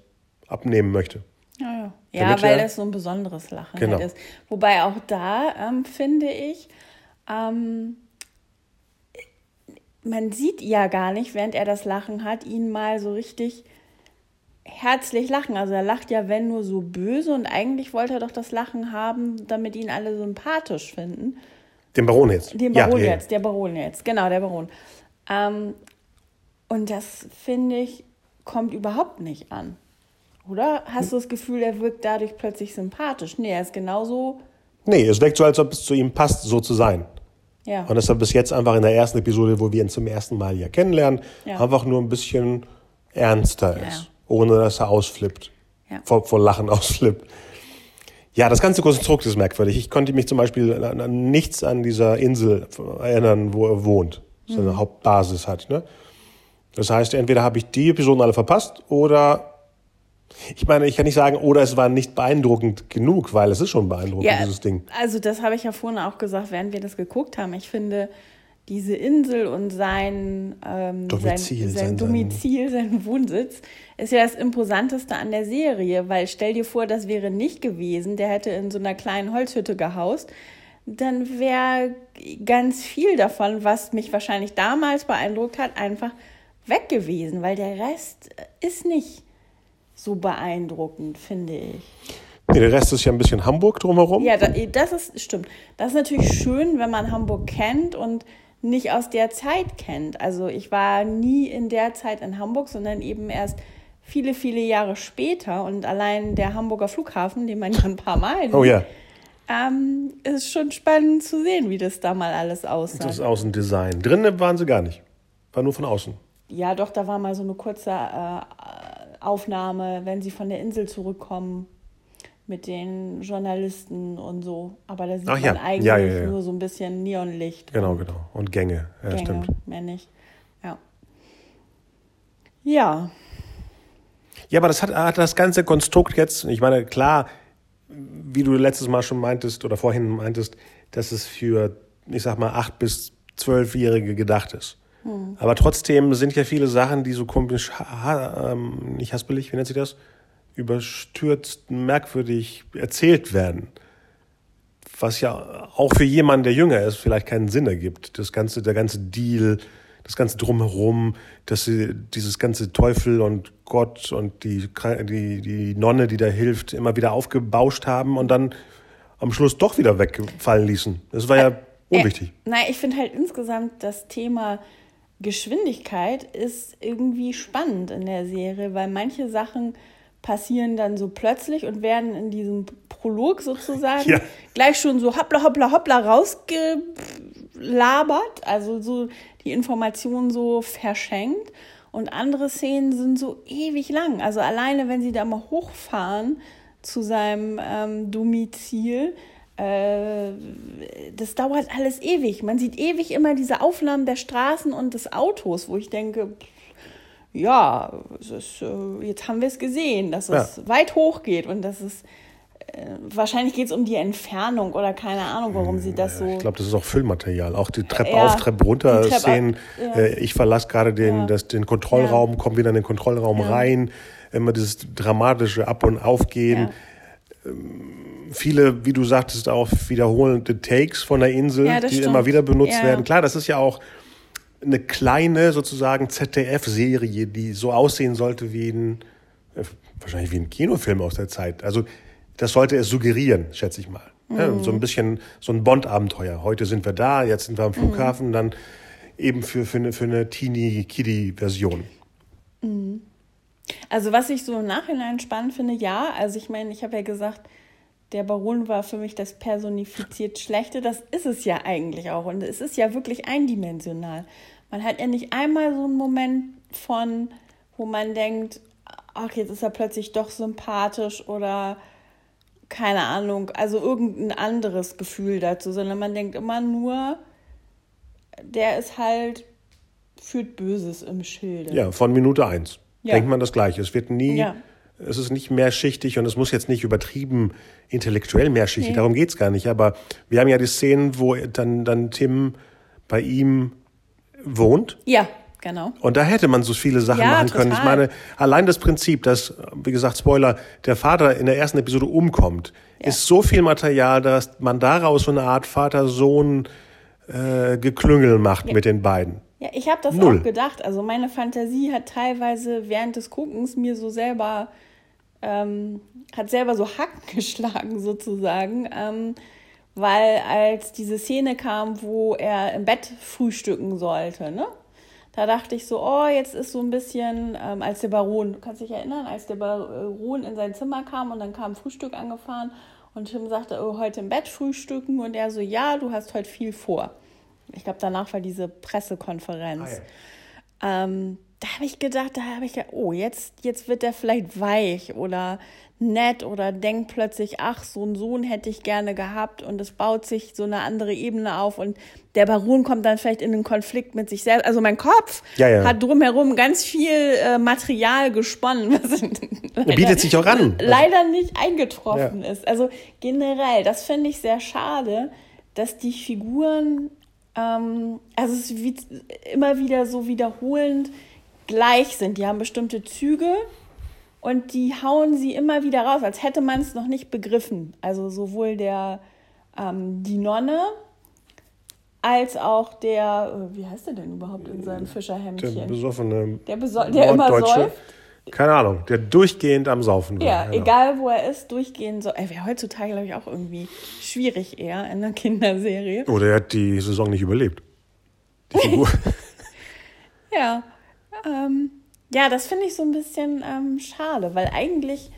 abnehmen möchte. Ja, ja. ja weil das so ein besonderes Lachen genau. halt ist. Wobei auch da ähm, finde ich, ähm, man sieht ja gar nicht, während er das Lachen hat, ihn mal so richtig herzlich lachen. Also er lacht ja, wenn nur so böse und eigentlich wollte er doch das Lachen haben, damit ihn alle sympathisch finden. Den Baron jetzt. Den Baron ja, jetzt, ja. der Baron jetzt, genau, der Baron. Ähm, und das finde ich, kommt überhaupt nicht an. Oder hast du das Gefühl, er wirkt dadurch plötzlich sympathisch? Nee, er ist genauso. Nee, es wirkt so, als ob es zu ihm passt, so zu sein. Ja. Und deshalb bis jetzt einfach in der ersten Episode, wo wir ihn zum ersten Mal hier kennenlernen, ja. einfach nur ein bisschen ernster ist, ja. ohne dass er ausflippt, ja. vor, vor Lachen ausflippt. Ja, das ganze Konstrukt ist merkwürdig. Ich konnte mich zum Beispiel an, an nichts an dieser Insel erinnern, wo er wohnt, seine mhm. Hauptbasis hat. Ne? Das heißt, entweder habe ich die Episoden alle verpasst oder ich meine, ich kann nicht sagen, oder es war nicht beeindruckend genug, weil es ist schon beeindruckend, ja, dieses Ding. Also das habe ich ja vorhin auch gesagt, während wir das geguckt haben. Ich finde, diese Insel und sein, ähm, Domizil, sein, sein, sein Domizil, sein Wohnsitz, ist ja das Imposanteste an der Serie, weil stell dir vor, das wäre nicht gewesen, der hätte in so einer kleinen Holzhütte gehaust, dann wäre ganz viel davon, was mich wahrscheinlich damals beeindruckt hat, einfach weg gewesen, weil der Rest ist nicht so beeindruckend, finde ich. Nee, der Rest ist ja ein bisschen Hamburg drumherum. Ja, das ist stimmt. Das ist natürlich schön, wenn man Hamburg kennt und nicht aus der Zeit kennt. Also ich war nie in der Zeit in Hamburg, sondern eben erst viele, viele Jahre später. Und allein der Hamburger Flughafen, den man ja ein paar Mal oh, ja. ähm, ist schon spannend zu sehen, wie das da mal alles aussah. Das Außendesign. Drinnen waren sie gar nicht. War nur von außen. Ja, doch, da war mal so eine kurze äh, Aufnahme, wenn sie von der Insel zurückkommen mit den Journalisten und so. Aber da sieht Ach, man ja. eigentlich ja, ja, nur so ein bisschen Neonlicht. Genau, und genau. Und Gänge. Ja, Gänge, stimmt. Mehr nicht. Ja. Ja. Ja, aber das hat, hat das ganze Konstrukt jetzt, ich meine, klar, wie du letztes Mal schon meintest oder vorhin meintest, dass es für, ich sag mal, acht bis Zwölfjährige gedacht ist. Hm. Aber trotzdem sind ja viele Sachen, die so komisch, ähm, nicht haspelig, wie nennt sich das? Überstürzt, merkwürdig erzählt werden. Was ja auch für jemanden, der jünger ist, vielleicht keinen Sinn ergibt. Das ganze, der ganze Deal, das ganze Drumherum, dass sie dieses ganze Teufel und Gott und die, die, die Nonne, die da hilft, immer wieder aufgebauscht haben und dann am Schluss doch wieder wegfallen ließen. Das war ja unwichtig. Äh, nein, ich finde halt insgesamt das Thema Geschwindigkeit ist irgendwie spannend in der Serie, weil manche Sachen passieren dann so plötzlich und werden in diesem Prolog sozusagen ja. gleich schon so hoppla hoppla hoppla rausgelabert, also so die Informationen so verschenkt. Und andere Szenen sind so ewig lang. Also alleine, wenn sie da mal hochfahren zu seinem ähm, Domizil, das dauert alles ewig. Man sieht ewig immer diese Aufnahmen der Straßen und des Autos, wo ich denke, ja, ist, äh, jetzt haben wir es gesehen, dass es ja. weit hoch geht und dass es äh, wahrscheinlich geht es um die Entfernung oder keine Ahnung, warum sie das so. Ich glaube, das ist auch Füllmaterial. Auch die Treppe ja, auf, Treppe runter Treppe Szenen. Ja. Äh, ich verlasse gerade den, ja. den Kontrollraum, komme wieder in den Kontrollraum rein. Immer dieses dramatische Ab- und Aufgehen. Viele, wie du sagtest, auch wiederholende Takes von der Insel, die stimmt. immer wieder benutzt werden. Klar, das ist ja auch eine kleine sozusagen ZDF-Serie, die so aussehen sollte wie ein, äh, wahrscheinlich wie ein Kinofilm aus der Zeit. Also das sollte es suggerieren, schätze ich mal. Mhm. Ja, so ein bisschen so ein Bond-Abenteuer. Heute sind wir da, jetzt sind wir am mhm. Flughafen, mhm. dann eben für, für eine, für eine Teenie-Kiddie-Version. Mhm. Also was ich so im Nachhinein spannend finde, ja, also ich meine, ich habe ja gesagt, der Baron war für mich das personifiziert Schlechte. Das ist es ja eigentlich auch. Und es ist ja wirklich eindimensional. Man hat ja nicht einmal so einen Moment von, wo man denkt, ach, jetzt ist er plötzlich doch sympathisch oder keine Ahnung, also irgendein anderes Gefühl dazu, sondern man denkt immer nur, der ist halt, führt Böses im Schilde. Ja, von Minute eins ja. denkt man das Gleiche. Es wird nie, ja. Es ist nicht mehrschichtig und es muss jetzt nicht übertrieben intellektuell mehrschichtig, nee. darum geht es gar nicht. Aber wir haben ja die Szenen, wo dann, dann Tim bei ihm wohnt. Ja. Genau. Und da hätte man so viele Sachen ja, machen können. Total. Ich meine, allein das Prinzip, dass, wie gesagt, Spoiler, der Vater in der ersten Episode umkommt, ja. ist so viel Material, dass man daraus so eine Art Vater-Sohn äh, Geklüngel macht ja. mit den beiden. Ja, ich habe das Null. auch gedacht. Also meine Fantasie hat teilweise während des Guckens mir so selber, ähm, hat selber so Hacken geschlagen sozusagen. Ähm, weil als diese Szene kam, wo er im Bett frühstücken sollte, ne? Da dachte ich so, oh, jetzt ist so ein bisschen, ähm, als der Baron, du kannst dich erinnern, als der Baron in sein Zimmer kam und dann kam Frühstück angefahren und Tim sagte, oh, heute im Bett frühstücken und er so, ja, du hast heute viel vor. Ich glaube, danach war diese Pressekonferenz. Ah, ja. ähm, da habe ich gedacht, da habe ich gedacht, oh, jetzt, jetzt wird er vielleicht weich oder nett oder denkt plötzlich, ach, so einen Sohn hätte ich gerne gehabt und es baut sich so eine andere Ebene auf und der Baron kommt dann vielleicht in einen Konflikt mit sich selbst. Also mein Kopf ja, ja. hat drumherum ganz viel äh, Material gesponnen, was leider, bietet sich auch an. Leider nicht eingetroffen ja. ist. Also generell, das finde ich sehr schade, dass die Figuren, ähm, also es ist immer wieder so wiederholend gleich sind. Die haben bestimmte Züge und die hauen sie immer wieder raus, als hätte man es noch nicht begriffen. Also sowohl der ähm, die Nonne als auch der, äh, wie heißt der denn überhaupt in seinem Fischerhemdchen? Der besoffene, der, beso der immer säuft. Keine Ahnung, der durchgehend am Saufen war. Ja, genau. egal wo er ist, durchgehend so. Er wäre heutzutage, glaube ich, auch irgendwie schwierig eher in einer Kinderserie. Oder er hat die Saison nicht überlebt. Die Figur. ja. Ähm, ja, das finde ich so ein bisschen ähm, schade, weil eigentlich,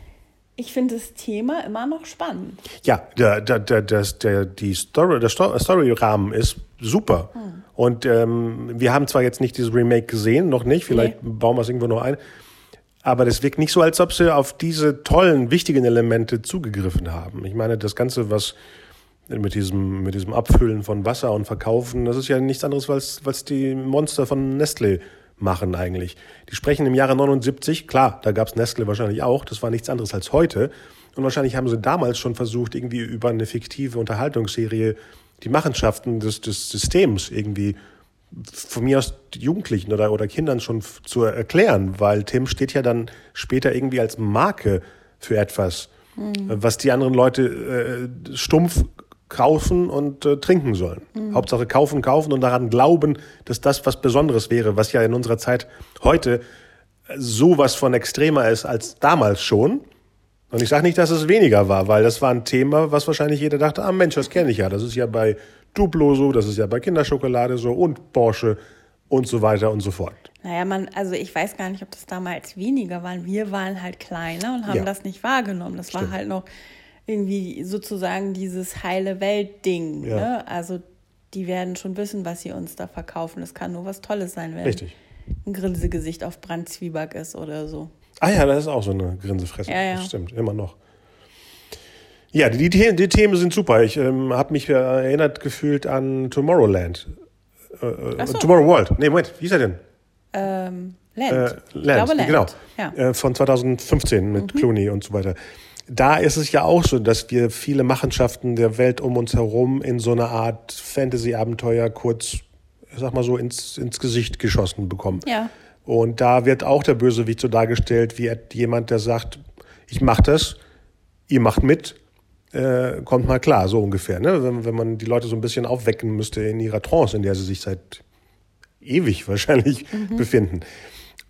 ich finde das Thema immer noch spannend. Ja, der, der, der, der, die Story, der Story-Rahmen ist super. Hm. Und ähm, wir haben zwar jetzt nicht dieses Remake gesehen, noch nicht, vielleicht nee. bauen wir es irgendwo noch ein. Aber das wirkt nicht so, als ob sie auf diese tollen, wichtigen Elemente zugegriffen haben. Ich meine, das Ganze, was mit diesem, mit diesem Abfüllen von Wasser und Verkaufen, das ist ja nichts anderes, als, als die Monster von Nestle machen eigentlich. Die sprechen im Jahre 79, klar, da gab's Nestle wahrscheinlich auch, das war nichts anderes als heute. Und wahrscheinlich haben sie damals schon versucht, irgendwie über eine fiktive Unterhaltungsserie die Machenschaften des, des Systems irgendwie von mir aus Jugendlichen oder, oder Kindern schon zu erklären, weil Tim steht ja dann später irgendwie als Marke für etwas, mhm. was die anderen Leute äh, stumpf kaufen und äh, trinken sollen. Mhm. Hauptsache kaufen, kaufen und daran glauben, dass das was Besonderes wäre, was ja in unserer Zeit heute so was von extremer ist als damals schon. Und ich sage nicht, dass es weniger war, weil das war ein Thema, was wahrscheinlich jeder dachte, ah Mensch, das kenne ich ja. Das ist ja bei Duplo so, das ist ja bei Kinderschokolade so und Porsche und so weiter und so fort. Naja, man, also ich weiß gar nicht, ob das damals weniger waren. Wir waren halt kleiner und haben ja. das nicht wahrgenommen. Das Stimmt. war halt noch irgendwie sozusagen dieses heile Welt-Ding. Ja. Ne? Also die werden schon wissen, was sie uns da verkaufen. Das kann nur was Tolles sein, wenn Richtig. ein Grinsegesicht auf Brandzwieback ist oder so. Ah ja, das ist auch so eine Grinsefresse. Ja, ja. Das stimmt, immer noch. Ja, die, die, die Themen sind super. Ich ähm, habe mich erinnert gefühlt an Tomorrowland. Äh, äh so. Tomorrow World. Nee, Moment, wie ist er denn? Ähm, Land. Äh, Land, Land. genau. Ja. Äh, von 2015 mit mhm. Clooney und so weiter. Da ist es ja auch so, dass wir viele Machenschaften der Welt um uns herum in so einer Art Fantasy-Abenteuer kurz, ich sag mal so, ins, ins Gesicht geschossen bekommen. Ja. Und da wird auch der Bösewicht so dargestellt wie jemand, der sagt, ich mach das, ihr macht mit, äh, kommt mal klar, so ungefähr. Ne? Wenn, wenn man die Leute so ein bisschen aufwecken müsste in ihrer Trance, in der sie sich seit ewig wahrscheinlich mhm. befinden.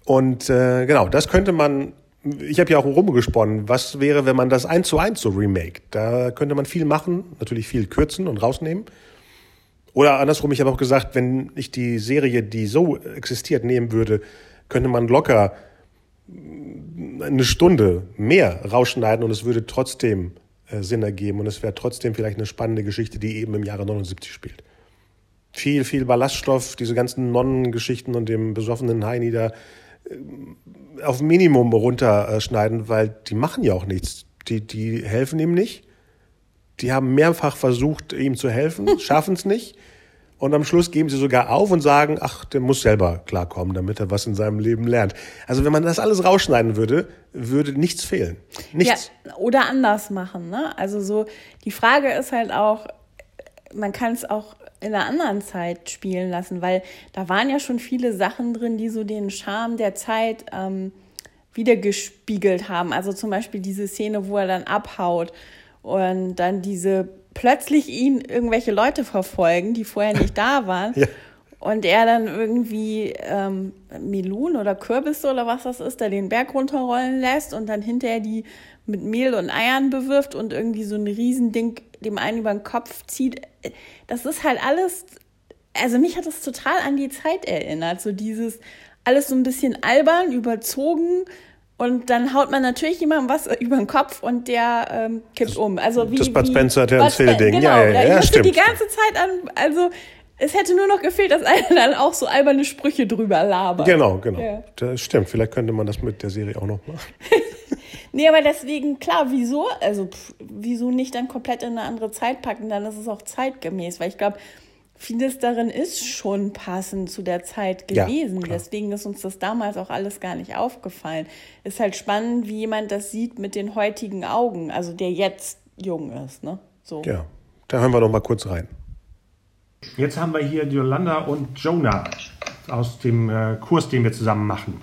Und äh, genau, das könnte man, ich habe ja auch rumgesponnen, was wäre, wenn man das eins zu eins so remake? Da könnte man viel machen, natürlich viel kürzen und rausnehmen. Oder andersrum, ich habe auch gesagt, wenn ich die Serie, die so existiert, nehmen würde, könnte man locker eine Stunde mehr rausschneiden und es würde trotzdem Sinn ergeben und es wäre trotzdem vielleicht eine spannende Geschichte, die eben im Jahre 79 spielt. Viel, viel Ballaststoff, diese ganzen Nonnengeschichten und dem besoffenen Heini da äh, auf Minimum runterschneiden, weil die machen ja auch nichts. Die, die helfen ihm nicht. Die haben mehrfach versucht, ihm zu helfen, schaffen es nicht. Und am Schluss geben sie sogar auf und sagen, ach, der muss selber klarkommen, damit er was in seinem Leben lernt. Also wenn man das alles rausschneiden würde, würde nichts fehlen. Nichts. Ja, oder anders machen. Ne? Also so, die Frage ist halt auch, man kann es auch in einer anderen Zeit spielen lassen, weil da waren ja schon viele Sachen drin, die so den Charme der Zeit ähm, wiedergespiegelt haben. Also zum Beispiel diese Szene, wo er dann abhaut und dann diese plötzlich ihn irgendwelche Leute verfolgen, die vorher nicht da waren. ja. Und er dann irgendwie ähm, Melonen oder Kürbisse oder was das ist, da den Berg runterrollen lässt und dann hinterher die mit Mehl und Eiern bewirft und irgendwie so ein Riesending dem einen über den Kopf zieht. Das ist halt alles, also mich hat das total an die Zeit erinnert. So dieses alles so ein bisschen albern, überzogen, und dann haut man natürlich jemandem was über den Kopf und der ähm, kippt um. Also wie, das Bud Spencer Terence Hill Ding. Genau, ja, ja, ja, ja stimmt. die ganze Zeit an, also es hätte nur noch gefehlt, dass einer dann auch so alberne Sprüche drüber labert. Genau, genau. Ja. Das stimmt. Vielleicht könnte man das mit der Serie auch noch machen. nee, aber deswegen, klar, wieso? Also, pff, wieso nicht dann komplett in eine andere Zeit packen? Dann ist es auch zeitgemäß. Weil ich glaube, vieles darin ist schon passend zu der Zeit gewesen. Ja, Deswegen ist uns das damals auch alles gar nicht aufgefallen. Ist halt spannend, wie jemand das sieht mit den heutigen Augen, also der jetzt jung ist. Ne? So. Ja, da hören wir noch mal kurz rein. Jetzt haben wir hier Yolanda und Jonah aus dem äh, Kurs, den wir zusammen machen.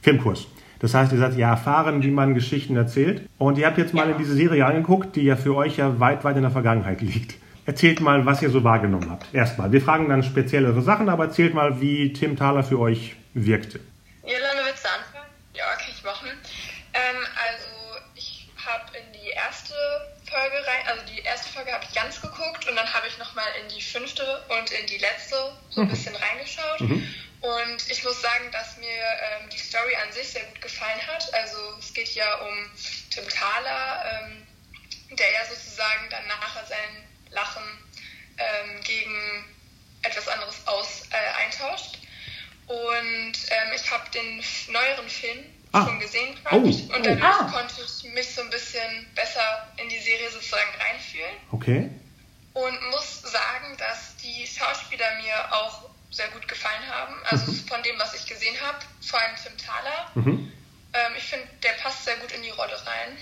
Filmkurs. Das heißt, ihr seid ja erfahren, wie man Geschichten erzählt. Und ihr habt jetzt mal in diese Serie angeguckt, die ja für euch ja weit, weit in der Vergangenheit liegt. Erzählt mal, was ihr so wahrgenommen habt. Erstmal. Wir fragen dann speziellere Sachen, aber erzählt mal, wie Tim Thaler für euch wirkte. Jolanda, willst du anfangen? Ja, kann ich machen. Ähm, also, ich habe in die erste Folge rein, also die erste Folge habe ich ganz geguckt und dann habe ich nochmal in die fünfte und in die letzte so ein mhm. bisschen reingeschaut. Mhm. Und ich muss sagen, dass mir ähm, die Story an sich sehr gut gefallen hat. Also es geht ja um Tim Thaler, ähm, der ja sozusagen dann nachher seinen Lachen ähm, gegen etwas anderes aus, äh, eintauscht. Und ähm, ich habe den neueren Film ah. schon gesehen oh. und dadurch ah. konnte ich mich so ein bisschen besser in die Serie sozusagen reinfühlen. Okay. Und muss sagen, dass die Schauspieler mir auch sehr gut gefallen haben. Also mhm. von dem, was ich gesehen habe, vor allem Tim Thaler. Mhm. Ähm, ich finde, der passt sehr gut in die Rolle rein.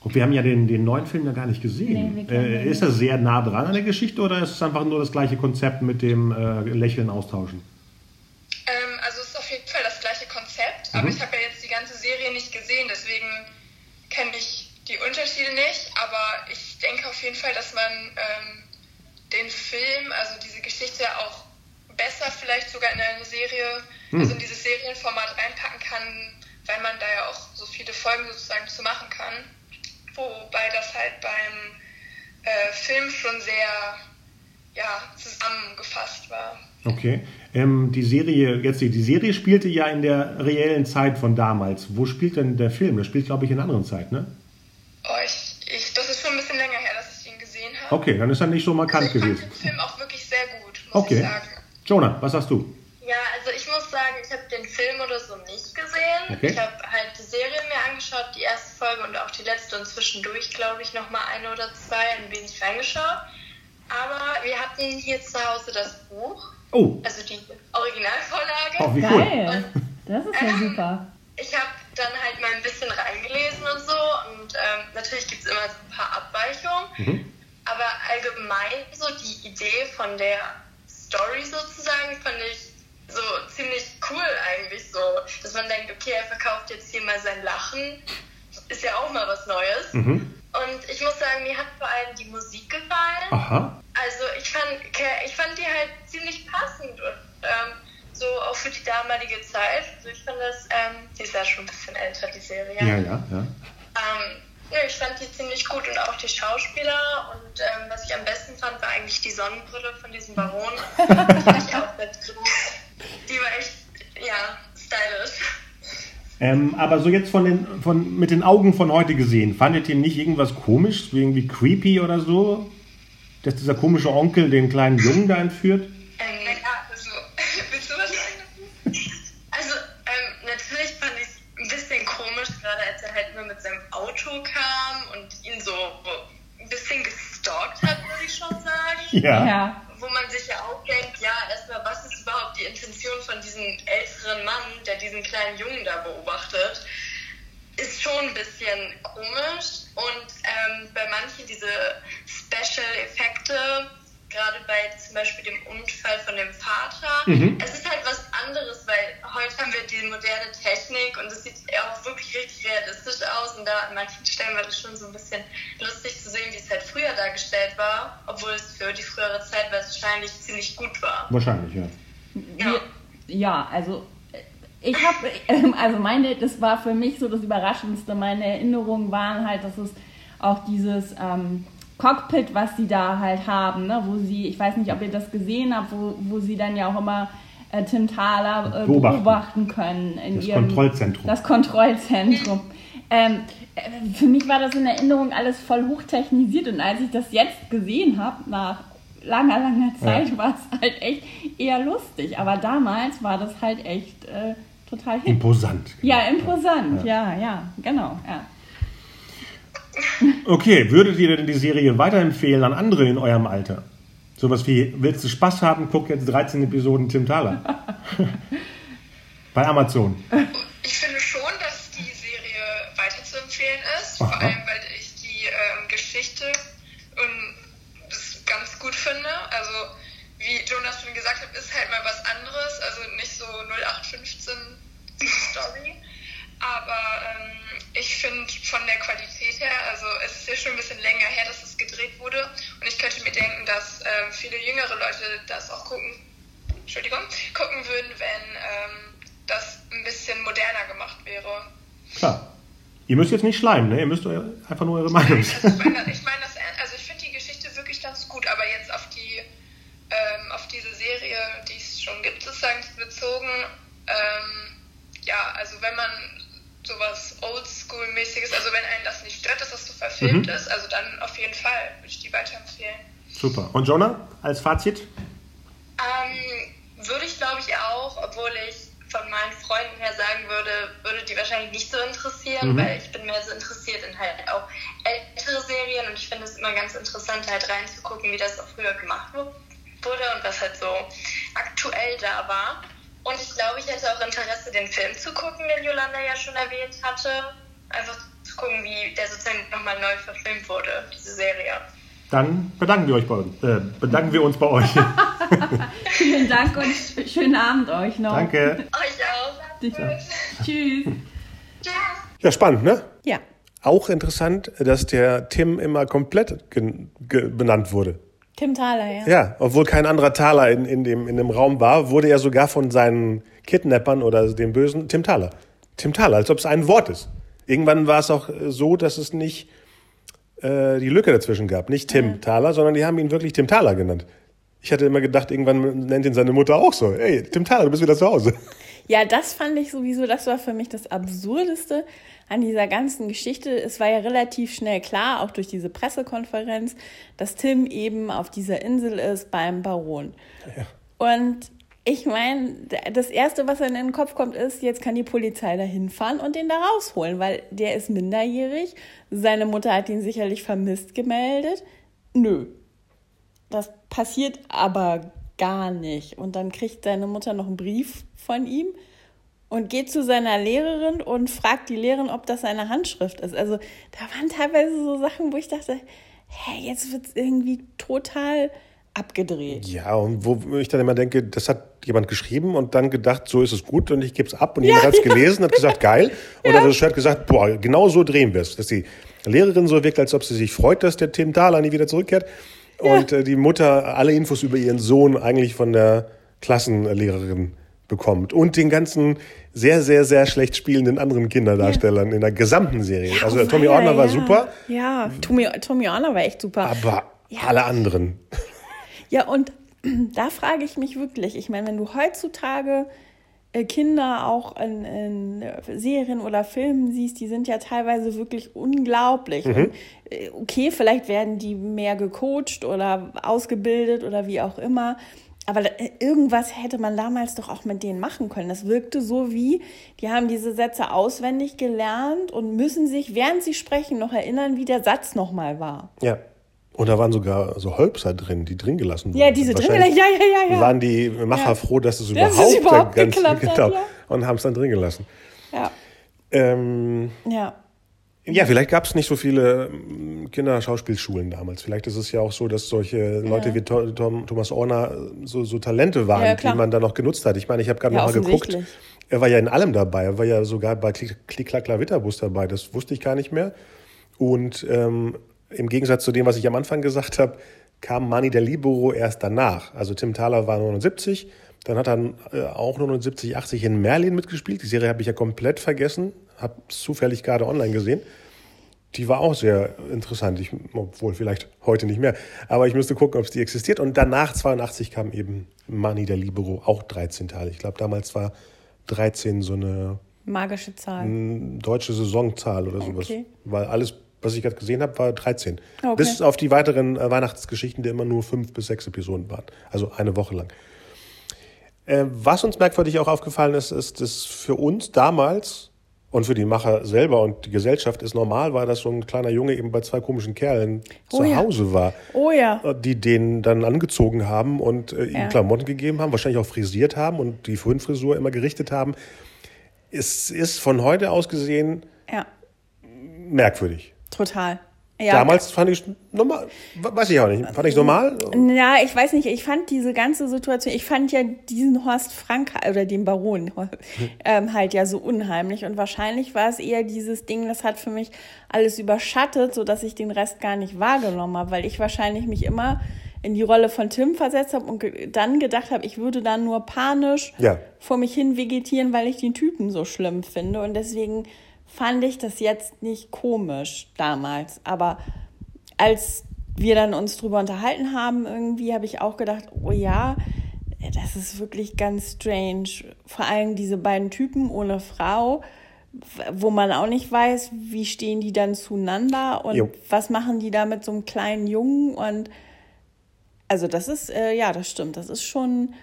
Und wir haben ja den, den neuen Film ja gar nicht gesehen. Nee, äh, ist er sehr nah dran an der Geschichte oder ist es einfach nur das gleiche Konzept mit dem äh, Lächeln austauschen? Ähm, also es ist auf jeden Fall das gleiche Konzept, aber ich habe ja jetzt die ganze Serie nicht gesehen, deswegen kenne ich die Unterschiede nicht. Aber ich denke auf jeden Fall, dass man ähm, den Film, also diese Geschichte auch besser vielleicht sogar in eine Serie, also in dieses Serienformat reinpacken kann, weil man da ja auch so viele Folgen sozusagen zu machen kann. Wobei das halt beim äh, Film schon sehr ja, zusammengefasst war. Okay. Ähm, die Serie, jetzt die, die Serie spielte ja in der reellen Zeit von damals. Wo spielt denn der Film? Der spielt, glaube ich, in einer anderen Zeit, ne? Oh, ich, ich, das ist schon ein bisschen länger her, dass ich ihn gesehen habe. Okay, dann ist er nicht so markant also ich fand gewesen. den Film auch wirklich sehr gut, muss Okay. ich sagen. Jonah, was sagst du? Ja, also ich muss sagen, ich habe den Film oder so nicht gesehen. Okay. Ich habe halt die Serie mir angeschaut, die erste Folge und auch die letzte und zwischendurch, glaube ich, nochmal eine oder zwei ein wenig reingeschaut. Aber wir hatten hier zu Hause das Buch, Oh, also die Originalvorlage. oh wie cool. Geil. Das ist ja super. Ich habe dann halt mal ein bisschen reingelesen und so und ähm, natürlich gibt es immer so ein paar Abweichungen, aber allgemein so die Idee von der Story sozusagen fand ich so ziemlich cool eigentlich so, dass man denkt, okay, er verkauft jetzt hier mal sein Lachen, ist ja auch mal was Neues. Und ich muss sagen, mir hat vor allem die Musik gefallen. Aha. Also ich fand, ich fand die halt ziemlich passend und ähm, so auch für die damalige Zeit. Also ich fand das, ähm, die ist ja schon ein bisschen älter, die Serie. Ja, ja, ja. Ähm, ja, ich fand die ziemlich gut und auch die Schauspieler. Und ähm, was ich am besten fand, war eigentlich die Sonnenbrille von diesem Baron. Die fand ich auch sehr gut. Die war echt. Ähm, aber so jetzt von den, von, mit den Augen von heute gesehen, fandet ihr nicht irgendwas komisch, irgendwie creepy oder so? Dass dieser komische Onkel den kleinen Jungen da entführt? Ähm, Ja, also, willst du was sagen? Also, ähm, natürlich fand ich es ein bisschen komisch, gerade als er halt nur mit seinem Auto kam und ihn so ein bisschen gestalkt hat, würde ich schon sagen. Ja. Ja. Wo man sich ja auch denkt, ja, erstmal, was ist überhaupt die Intention von diesem älteren Mann, der diesen kleinen Jungen da beobachtet? Ist schon ein bisschen komisch und ähm, bei manchen diese Special-Effekte, gerade bei zum Beispiel dem Unfall von dem Vater, es ist halt was anderes, weil heute haben wir die moderne Technik und es sieht ja auch wirklich richtig realistisch aus und da an manchen Stellen war das schon so ein bisschen lustig zu sehen, wie es halt früher dargestellt war, obwohl es für die frühere Zeit wahrscheinlich ziemlich gut war. Wahrscheinlich, ja. Wir, ja, also ich habe, ähm, also meine, das war für mich so das Überraschendste. Meine Erinnerungen waren halt, dass es auch dieses ähm, Cockpit, was sie da halt haben, ne, wo sie, ich weiß nicht, ob ihr das gesehen habt, wo, wo sie dann ja auch immer äh, Tim Thaler äh, Beobachten. beobachten. können. In Das ihrem, Kontrollzentrum. Das Kontrollzentrum. Ähm, äh, für mich war das in Erinnerung alles voll hochtechnisiert und als ich das jetzt gesehen habe, nach langer, langer Zeit, Ja. war es halt echt eher lustig. Aber damals war das halt echt äh, total hip. Imposant. Ja, imposant, ja, ja, genau. Ja. Okay, würdet ihr denn die Serie weiterempfehlen an andere in eurem Alter? Sowas wie, willst du Spaß haben, guck jetzt 13 Episoden Tim Thaler. Bei Amazon. Ich finde schon, dass die Serie weiter zu empfehlen ist, Aha. vor allem weil ich die ähm, Geschichte ähm, das ganz gut finde. Also wie Jonas schon gesagt hat, ist halt mal was anderes, also nicht so 0815 Story. Aber ähm, ich finde von der Qualität her, also es ist ja schon ein bisschen länger her, dass es gedreht wurde. Und ich könnte mir denken, dass ähm, viele jüngere Leute das auch gucken, Entschuldigung, gucken würden, wenn ähm, das ein bisschen moderner gemacht wäre. Klar. Ihr müsst jetzt nicht schleimen, ne? Ihr müsst einfach nur eure Meinung Also ich meine, ich meine das, also ich finde die Geschichte wirklich ganz gut, aber jetzt auf die, ähm, auf diese Serie, die es schon gibt, sozusagen bezogen, ähm, ja, also wenn man sowas Oldschool-mäßiges, also wenn einen das nicht stört, dass das so verfilmt ist, also dann auf jeden Fall würde ich die weiterempfehlen. Super. Und Jonah, als Fazit? Ähm, würde ich glaube ich auch, obwohl ich von meinen Freunden her sagen würde, würde die wahrscheinlich nicht so interessieren, weil ich bin mehr so interessiert in halt auch ältere Serien und ich finde es immer ganz interessant halt reinzugucken, wie das auch früher gemacht wu- wurde und was halt so aktuell da war. Und ich glaube, ich hätte auch Interesse, den Film zu gucken, den Yolanda ja schon erwähnt hatte. Einfach zu gucken, wie der sozusagen nochmal neu verfilmt wurde, diese Serie. Dann bedanken wir, euch bei uns, äh, bedanken wir uns bei euch. Vielen Dank und schönen Abend euch noch. Danke. Euch auch. Tschüss. Tschüss. Ja, spannend, ne? Ja. Auch interessant, dass der Tim immer komplett benannt wurde. Tim Thaler, ja. Ja, obwohl kein anderer Thaler in, in, dem, in dem Raum war, wurde er sogar von seinen Kidnappern oder dem Bösen Tim Thaler. Tim Thaler, als ob es ein Wort ist. Irgendwann war es auch äh, so, dass es nicht äh, die Lücke dazwischen gab. Nicht Tim Thaler, sondern die haben ihn wirklich Tim Thaler genannt. Ich hatte immer gedacht, irgendwann nennt ihn seine Mutter auch so. Ey, Tim Thaler, du bist wieder zu Hause. Ja, das fand ich sowieso, das war für mich das Absurdeste an dieser ganzen Geschichte. Es war ja relativ schnell klar, auch durch diese Pressekonferenz, dass Tim eben auf dieser Insel ist beim Baron. Und ich meine, das Erste, was in den Kopf kommt, ist, jetzt kann die Polizei da hinfahren und den da rausholen, weil der ist minderjährig. Seine Mutter hat ihn sicherlich vermisst gemeldet. Nö. Das passiert aber gar nicht. Und dann kriegt seine Mutter noch einen Brief von ihm und geht zu seiner Lehrerin und fragt die Lehrerin, ob das seine Handschrift ist. Also da waren teilweise so Sachen, wo ich dachte, hä, jetzt wird es irgendwie total abgedreht. Ja, und wo ich dann immer denke, das hat jemand geschrieben und dann gedacht, so ist es gut und ich gebe es ab. Und jemand hat es gelesen, hat gesagt, geil. Und der Regisseur hat gesagt, boah, genau so drehen wir es. Dass die Lehrerin so wirkt, als ob sie sich freut, dass der Tim nie wieder zurückkehrt. Und äh, die Mutter alle Infos über ihren Sohn eigentlich von der Klassenlehrerin bekommt. Und den ganzen sehr, sehr, sehr schlecht spielenden anderen Kinderdarstellern in der gesamten Serie. also Oh, Tommy weia, Ordner war ja. super, Ja, Tommy, Tommy Ordner war echt super. aber alle anderen. Ja, und da frage ich mich wirklich, ich meine, wenn du heutzutage äh, Kinder auch in, in Serien oder Filmen siehst, die sind ja teilweise wirklich unglaublich. Und, äh, okay, vielleicht werden die mehr gecoacht oder ausgebildet oder wie auch immer. Aber irgendwas hätte man damals doch auch mit denen machen können. Das wirkte so wie, die haben diese Sätze auswendig gelernt und müssen sich, während sie sprechen, noch erinnern, wie der Satz nochmal war. Ja. Und da waren sogar so Hölpser drin, die drin gelassen wurden. Ja, diese drin, ja, Wahrscheinlich ja, ja, ja. Waren die Macher Ja. froh, dass es Dass es überhaupt, überhaupt ganz, geklappt hat, genau, ja. und haben es dann drin gelassen. Ja, Ähm, ja. Ja, vielleicht gab es nicht so viele ähm, Kinderschauspielschulen damals. Vielleicht ist es ja auch so, dass solche Leute wie To- Tom, Thomas Orner äh, so, so Talente waren, Ja, die man dann noch genutzt hat. Ich meine, ich habe gerade Ja, noch mal geguckt. Er war ja in allem dabei. Er war ja sogar bei Klick, Klick Klack, Klavitterbus dabei. Das wusste ich gar nicht mehr. Und ähm, im Gegensatz zu dem, was ich am Anfang gesagt habe, kam Mani der Libero erst danach. Also Tim Thaler war 79, dann hat er äh, auch 79, 80 in Merlin mitgespielt. Die Serie habe ich ja komplett vergessen, habe zufällig gerade online gesehen. Die war auch sehr interessant, ich, obwohl vielleicht heute nicht mehr. Aber ich müsste gucken, ob es die existiert. Und danach, 82, kam eben Mani der Libero, auch 13 Teile. Ich glaube, damals war 13 so eine Magische Zahl. deutsche Saisonzahl oder sowas. Okay. Weil alles, was ich gerade gesehen habe, war 13. Okay. Bis auf die weiteren äh, Weihnachtsgeschichten, die immer nur fünf bis sechs Episoden waren. Also eine Woche lang. Äh, was uns merkwürdig auch aufgefallen ist, ist, dass für uns damals und für die Macher selber und die Gesellschaft es normal war, dass so ein kleiner Junge eben bei zwei komischen Kerlen Oh zu ja. Hause war. Oh ja. Äh, Die den dann angezogen haben und äh, ihm Ja. Klamotten gegeben haben, wahrscheinlich auch frisiert haben und die Föhnfrisur immer gerichtet haben. Es ist von heute aus gesehen Ja, merkwürdig. total. Ja, Damals fand ich normal, weiß ich auch nicht, fand ich normal. Ja, ich weiß nicht, ich fand diese ganze Situation, ich fand ja diesen Horst Frank oder den Baron ähm, halt ja so unheimlich. Und wahrscheinlich war es eher dieses Ding, das hat für mich alles überschattet, sodass ich den Rest gar nicht wahrgenommen habe, weil ich wahrscheinlich mich immer in die Rolle von Tim versetzt habe und ge dann gedacht habe, ich würde dann nur panisch Ja. vor mich hin vegetieren, weil ich den Typen so schlimm finde. Und deswegen fand ich das jetzt nicht komisch damals, aber als wir dann uns drüber unterhalten haben, irgendwie habe ich auch gedacht, oh ja, das ist wirklich ganz strange. Vor allem diese beiden Typen ohne Frau, wo man auch nicht weiß, wie stehen die dann zueinander und Jo. was machen die da mit so einem kleinen Jungen und also das ist, äh, ja, das stimmt, das ist schon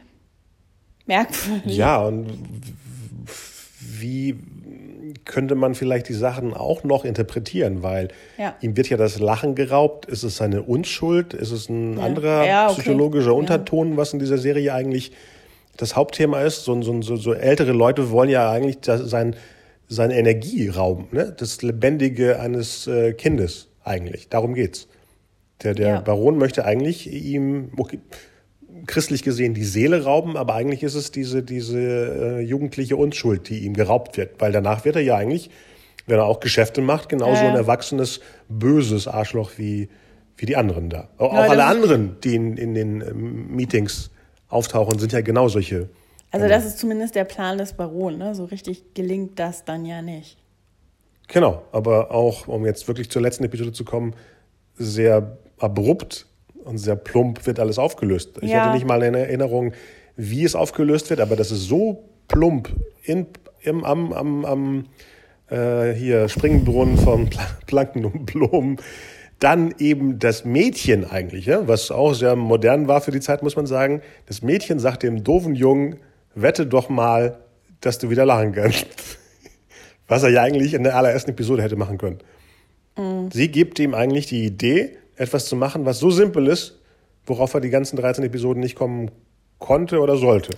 merkwürdig. Ja, und wie könnte man vielleicht die Sachen auch noch interpretieren, weil Ja. ihm wird ja das Lachen geraubt. Ist es seine Unschuld? Ist es ein anderer Ja, okay. psychologischer Ja. Unterton, was in dieser Serie eigentlich das Hauptthema ist? So, so, so, so ältere Leute wollen ja eigentlich das, sein, seine Energie rauben, ne? das Lebendige eines äh, Kindes eigentlich. Darum geht's. Der, der Ja. Baron möchte eigentlich ihm, okay, christlich gesehen, die Seele rauben, aber eigentlich ist es diese, diese äh, jugendliche Unschuld, die ihm geraubt wird. Weil danach wird er ja eigentlich, wenn er auch Geschäfte macht, genauso Ja. ein erwachsenes, böses Arschloch wie, wie die anderen da. Auch, Ja, auch alle anderen, die in, in den ähm, Meetings auftauchen, sind ja genau solche. Also das ist zumindest der Plan des Baron. Ne? So richtig gelingt das dann ja nicht. Genau, aber auch, um jetzt wirklich zur letzten Episode zu kommen, sehr abrupt und sehr plump wird alles aufgelöst. Ich Ja. hatte nicht mal eine Erinnerung, wie es aufgelöst wird, aber das ist so plump in, im, am, am, am äh, hier Springbrunnen von Pla Planken und Blumen. Dann eben das Mädchen eigentlich, ja, was auch sehr modern war für die Zeit, muss man sagen. Das Mädchen sagt dem doofen Jungen, wette doch mal, dass du wieder lachen kannst. Was er ja eigentlich in der allerersten Episode hätte machen können. Sie gibt ihm eigentlich die Idee, etwas zu machen, was so simpel ist, worauf er die ganzen 13 Episoden nicht kommen konnte oder sollte.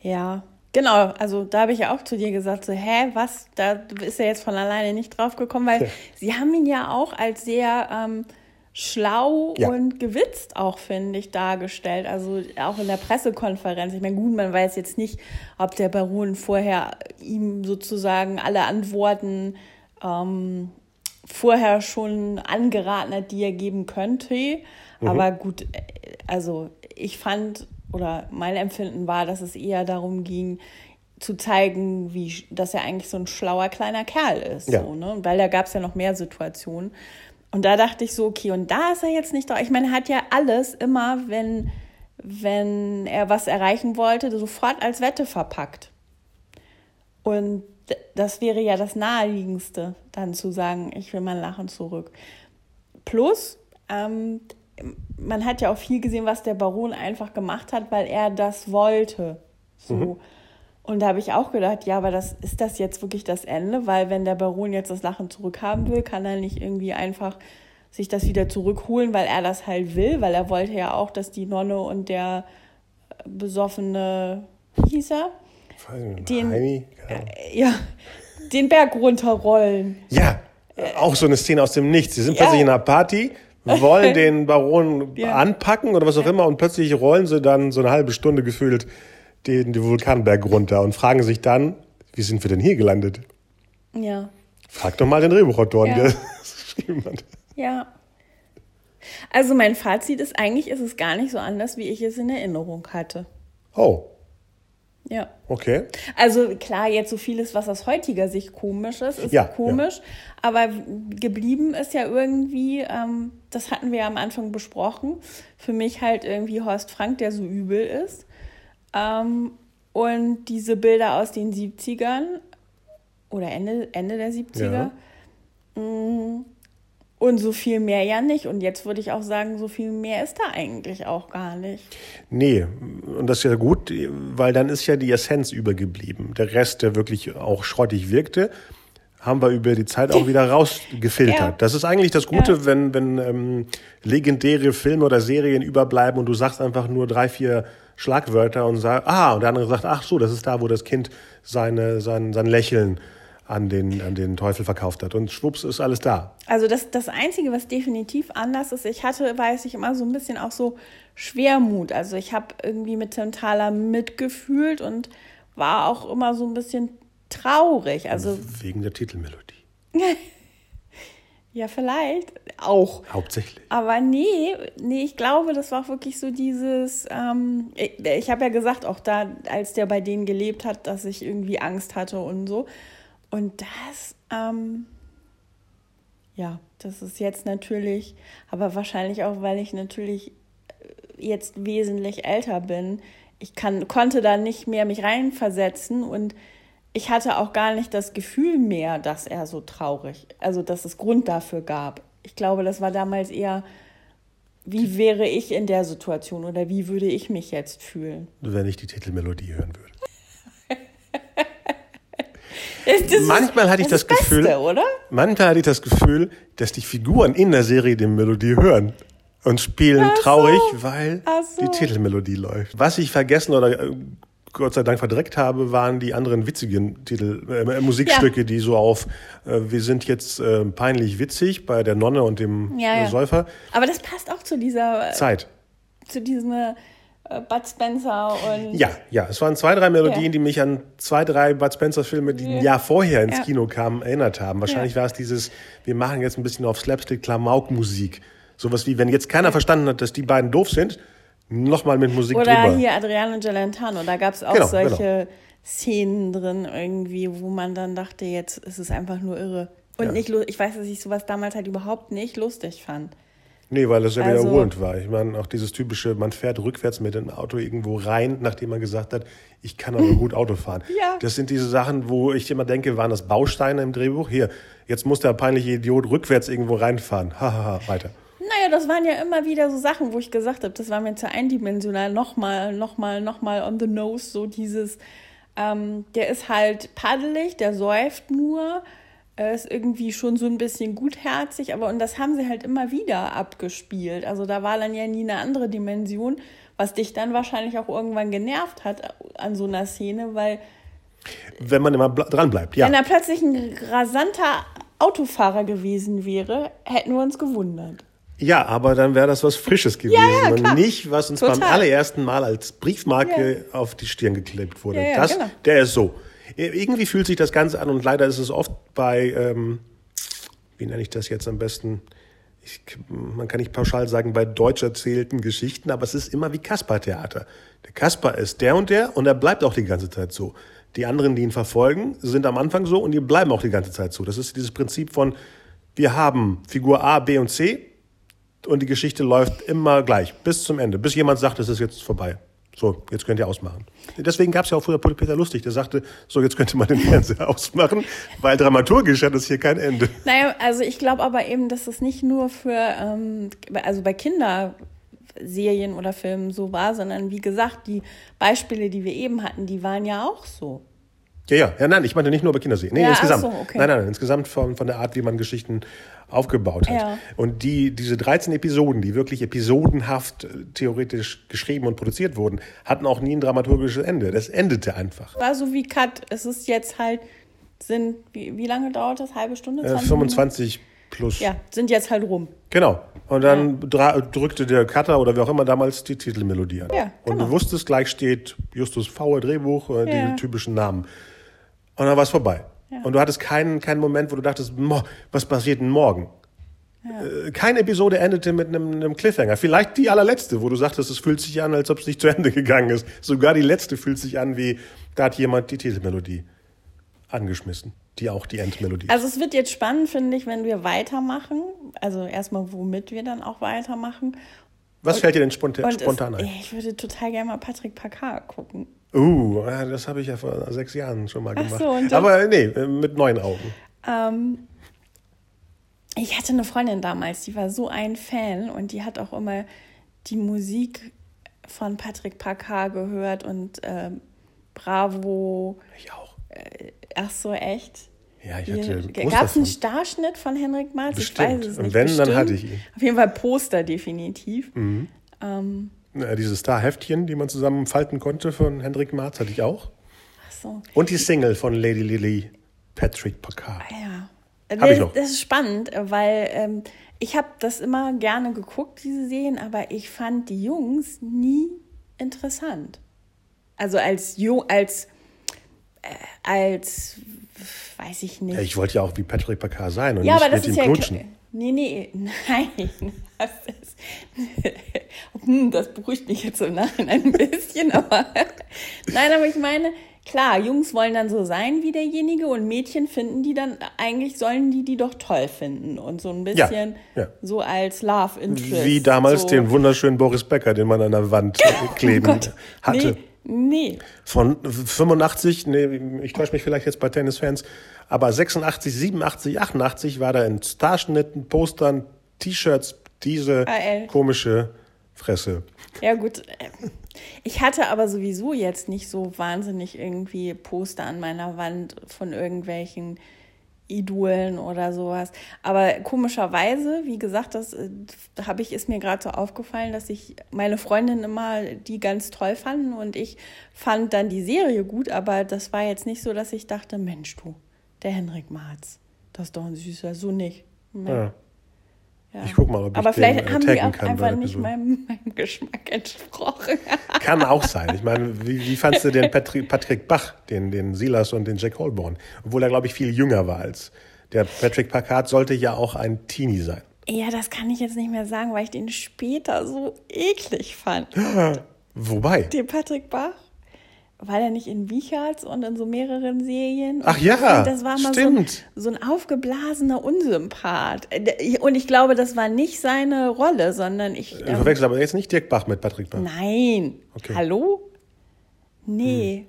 Ja, genau. Also da habe ich ja auch zu dir gesagt, so, hä, was? Da ist er jetzt von alleine nicht drauf gekommen, weil Ja. sie haben ihn ja auch als sehr ähm, schlau Ja. und gewitzt auch, finde ich, dargestellt. Also auch in der Pressekonferenz. Ich meine, gut, man weiß jetzt nicht, ob der Baron vorher ihm sozusagen alle Antworten ähm, vorher schon angeraten hat, die er geben könnte. Aber gut, also ich fand oder mein Empfinden war, dass es eher darum ging, zu zeigen, wie, dass er eigentlich so ein schlauer kleiner Kerl ist. Ja. So, ne? Weil da gab es ja noch mehr Situationen. Und da dachte ich so, okay, und da ist er jetzt nicht da. Ich meine, er hat ja alles immer, wenn, wenn er was erreichen wollte, sofort als Wette verpackt. Und das wäre ja das Naheliegendste, dann zu sagen, ich will mein Lachen zurück. Plus, ähm, man hat ja auch viel gesehen, was der Baron einfach gemacht hat, weil er das wollte. So. Und da habe ich auch gedacht, ja, aber das ist das jetzt wirklich das Ende? Weil wenn der Baron jetzt das Lachen zurückhaben will, kann er nicht irgendwie einfach sich das wieder zurückholen, weil er das halt will, weil er wollte ja auch, dass die Nonne und der besoffene, wie hieß er? Den- Heini? Ahnung. Ja, den Berg runterrollen. Ja, auch so eine Szene aus dem Nichts. Sie sind Ja. plötzlich in einer Party, wollen den Baron Ja. anpacken oder was auch immer und plötzlich rollen sie dann so eine halbe Stunde gefühlt den, den Vulkanberg runter und fragen sich dann, wie sind wir denn hier gelandet? Ja. Frag doch mal den Drehbuchautoren, Ja. der das geschrieben hat. Ja. Also mein Fazit ist, eigentlich ist es gar nicht so anders, wie ich es in Erinnerung hatte. Oh, Ja. okay. Also klar, jetzt so vieles, was aus heutiger Sicht komisch ist, ist Ja, komisch. Aber geblieben ist ja irgendwie, ähm, das hatten wir ja am Anfang besprochen, für mich halt irgendwie Horst Frank, der so übel ist. Ähm, und diese Bilder aus den 70ern oder Ende, Ende der 70er. Mm, Und so viel mehr ja nicht. Und jetzt würde ich auch sagen, so viel mehr ist da eigentlich auch gar nicht. Nee, und das ist ja gut, weil dann ist ja die Essenz übergeblieben. Der Rest, der wirklich auch schrottig wirkte, haben wir über die Zeit auch wieder rausgefiltert. Ja. Das ist eigentlich das Gute, Ja. wenn, wenn ähm, legendäre Filme oder Serien überbleiben und du sagst einfach nur drei, vier Schlagwörter und sagst, ah, und der andere sagt, ach so, das ist da, wo das Kind seine, sein, sein Lächeln an den, an den Teufel verkauft hat. Und schwupps ist alles da. Also das, das Einzige, was definitiv anders ist, ich hatte, weiß ich, immer so ein bisschen auch so Schwermut. Also ich habe irgendwie mit Tentala mitgefühlt und war auch immer so ein bisschen traurig. Also Wegen der Titelmelodie. ja, vielleicht auch. Hauptsächlich. Aber nee, nee, ich glaube, das war auch wirklich so dieses, ähm, ich, ich habe ja gesagt, auch da, als der bei denen gelebt hat, dass ich irgendwie Angst hatte und so. Und das, ähm, ja, das ist jetzt natürlich, aber wahrscheinlich auch, weil ich natürlich äh, jetzt wesentlich älter bin. Ich kann, konnte da nicht mehr mich reinversetzen und ich hatte auch gar nicht das Gefühl mehr, dass er so traurig, also dass es Grund dafür gab. Ich glaube, das war damals eher, wie wäre ich in der Situation oder wie würde ich mich jetzt fühlen? Wenn ich die Titelmelodie hören würde. Das Manchmal hatte ich das, ist Gefühl, Beste, oder? manchmal hatte ich das Gefühl, dass die Figuren in der Serie die Melodie hören und spielen so. traurig, weil so. die Titelmelodie läuft. Was ich vergessen oder äh, Gott sei Dank verdreckt habe, waren die anderen witzigen Titel, äh, Musikstücke, ja. die so auf, äh, wir sind jetzt äh, peinlich witzig bei der Nonne und dem ja, ja. Säufer. Aber das passt auch zu dieser Zeit. Zu diesem äh, Bud Spencer und. Ja, ja, es waren zwei, drei Melodien, die mich an zwei, drei Bud Spencer Filme, die ein Jahr vorher ins Kino kamen, erinnert haben. Wahrscheinlich war es dieses, wir machen jetzt ein bisschen auf Slapstick-Klamauk-Musik. Sowas wie, wenn jetzt keiner verstanden hat, dass die beiden doof sind, nochmal mit Musik Oder drüber. hier Adriano Gelentano, da gab es auch genau, solche genau. Szenen drin irgendwie, wo man dann dachte, jetzt ist es einfach nur irre. Und ja. nicht, ich weiß, dass ich sowas damals halt überhaupt nicht lustig fand. Nee, weil das ja also, wiederholend war. Ich meine, auch dieses typische, man fährt rückwärts mit dem Auto irgendwo rein, nachdem man gesagt hat, ich kann aber gut Auto fahren. ja. Das sind diese Sachen, wo ich immer denke, waren das Bausteine im Drehbuch? Hier, jetzt muss der peinliche Idiot rückwärts irgendwo reinfahren. Hahaha, weiter. Naja, das waren ja immer wieder so Sachen, wo ich gesagt habe, das war mir zu eindimensional. Nochmal, nochmal, nochmal on the nose, so dieses, ähm, der ist halt paddelig, der säuft nur, ist irgendwie schon so ein bisschen gutherzig, aber und das haben sie halt immer wieder abgespielt. Also da war dann ja nie eine andere Dimension, was dich dann wahrscheinlich auch irgendwann genervt hat an so einer Szene, weil. Wenn man immer dran bleibt, ja. Wenn er plötzlich ein rasanter Autofahrer gewesen wäre, hätten wir uns gewundert. Ja, aber dann wäre das was Frisches gewesen ja, ja, und nicht, was uns Total. beim allerersten Mal als Briefmarke ja. auf die Stirn geklebt wurde. das, genau. Der ist so. Irgendwie fühlt sich das Ganze an und leider ist es oft bei, ähm, wie nenne ich das jetzt am besten? Ich, man kann nicht pauschal sagen, bei deutsch erzählten Geschichten, aber es ist immer wie Kasper-Theater. Der Kasper ist der und der und er bleibt auch die ganze Zeit so. Die anderen, die ihn verfolgen, sind am Anfang so und die bleiben auch die ganze Zeit so. Das ist dieses Prinzip von, wir haben Figur A, B und C und die Geschichte läuft immer gleich bis zum Ende, bis jemand sagt, es ist jetzt vorbei. So, jetzt könnt ihr ausmachen. Deswegen gab es ja auch früher Peter Lustig, der sagte, so, jetzt könnte man den Fernseher ausmachen, weil dramaturgisch hat es hier kein Ende. Naja, also ich glaube aber eben, dass es nicht nur für, ähm, also bei Kinderserien oder Filmen so war, sondern wie gesagt, die Beispiele, die wir eben hatten, die waren ja auch so. Ja, ja, ja, nein, ich meinte nicht nur bei Kinderserien. Nee, ja, insgesamt. So, okay. Nein, nein, insgesamt von, von der Art, wie man Geschichten aufgebaut hat. Ja. Und die, diese 13 Episoden, die wirklich episodenhaft äh, theoretisch geschrieben und produziert wurden, hatten auch nie ein dramaturgisches Ende. Das endete einfach. War so wie Cut. Es ist jetzt halt, sind, wie, wie lange dauert das? Halbe Stunde? Äh, 25 plus. Ja, sind jetzt halt rum. Genau. Und dann ja. drückte der Cutter oder wer auch immer damals die Titelmelodie an. Ja, und genau. du wusstest, gleich steht Justus Vauer Drehbuch, äh, ja. die typischen Namen. Und dann war es vorbei. Ja. Und du hattest keinen, keinen Moment, wo du dachtest, was passiert denn morgen? Ja. Äh, keine Episode endete mit einem, einem, Cliffhanger. Vielleicht die allerletzte, wo du sagtest, es fühlt sich an, als ob es nicht zu Ende gegangen ist. Sogar die letzte fühlt sich an, wie da hat jemand die Titelmelodie angeschmissen, die auch die Endmelodie. Also es wird jetzt spannend, finde ich, wenn wir weitermachen. Also erstmal, womit wir dann auch weitermachen. Was und, fällt dir denn spontan, spontan ein? Ich würde total gerne mal Patrick Packard gucken. Uh, das habe ich ja vor sechs Jahren schon mal gemacht. So, Aber nee, mit neuen Augen. Ähm, ich hatte eine Freundin damals, die war so ein Fan und die hat auch immer die Musik von Patrick Packard gehört und äh, Bravo. Ich auch. Äh, ach so, echt? Ja, ich hatte Gab es einen Starschnitt von Henrik Marz? Bestimmt. Ich weiß es nicht. Und wenn, Bestimmt. dann hatte ich ihn. Auf jeden Fall Poster, definitiv. Mhm. Ähm, ja, diese Star-Heftchen, die man zusammenfalten konnte von Hendrik Marz, hatte ich auch. Ach so. Und die Single von Lady Lily, Patrick Packard. Ah, ja. Hab ich noch. Das ist spannend, weil ähm, ich habe das immer gerne geguckt, diese Serien, aber ich fand die Jungs nie interessant. Also als Jung, als, äh, als weiß ich nicht. Ja, ich wollte ja auch wie Patrick Packard sein und ja, nicht aber das mit ist ihm ja knutschen. Nee, nee, nein. Das, ist, hm, das beruhigt mich jetzt im Nachhinein ein bisschen, aber nein, aber ich meine, klar, Jungs wollen dann so sein wie derjenige und Mädchen finden die dann, eigentlich sollen die die doch toll finden und so ein bisschen ja, ja. so als Love Interest. Wie damals so. den wunderschönen Boris Becker, den man an der Wand oh kleben oh hatte. Nee. Nee. Von 85, nee, ich täusche mich vielleicht jetzt bei Tennisfans, aber 86, 87, 88 war da in Starschnitten, Postern, T-Shirts diese AL. komische Fresse. Ja, gut. Ich hatte aber sowieso jetzt nicht so wahnsinnig irgendwie Poster an meiner Wand von irgendwelchen Idolen oder sowas. Aber komischerweise, wie gesagt, das äh, habe ich, ist mir gerade so aufgefallen, dass ich meine Freundin immer die ganz toll fanden und ich fand dann die Serie gut, aber das war jetzt nicht so, dass ich dachte, Mensch du, der Henrik Marz, das ist doch ein süßer, so nicht. Nee. Ja. Ja. Ich guck mal, ob ich Aber den vielleicht haben die auch einfach nicht meinem, meinem Geschmack entsprochen. Kann auch sein. Ich meine, wie, wie fandst du den Patrick, Patrick Bach, den, den Silas und den Jack Holborn? Obwohl er, glaube ich, viel jünger war als der Patrick Packard sollte ja auch ein Teenie sein. ja, das kann ich jetzt nicht mehr sagen, weil ich den später so eklig fand. Wobei. Den Patrick Bach. War der nicht in Wicherts und in so mehreren Serien? Ach ja, Ich das war mal so ein, stimmt. so ein aufgeblasener Unsympath. Äh, Und ich glaube, das war nicht seine Rolle, sondern ich. Du ähm, verwechselst aber jetzt nicht Dirk Bach mit Patrick Bach. Nein. Okay. Hm. Hallo? Nee.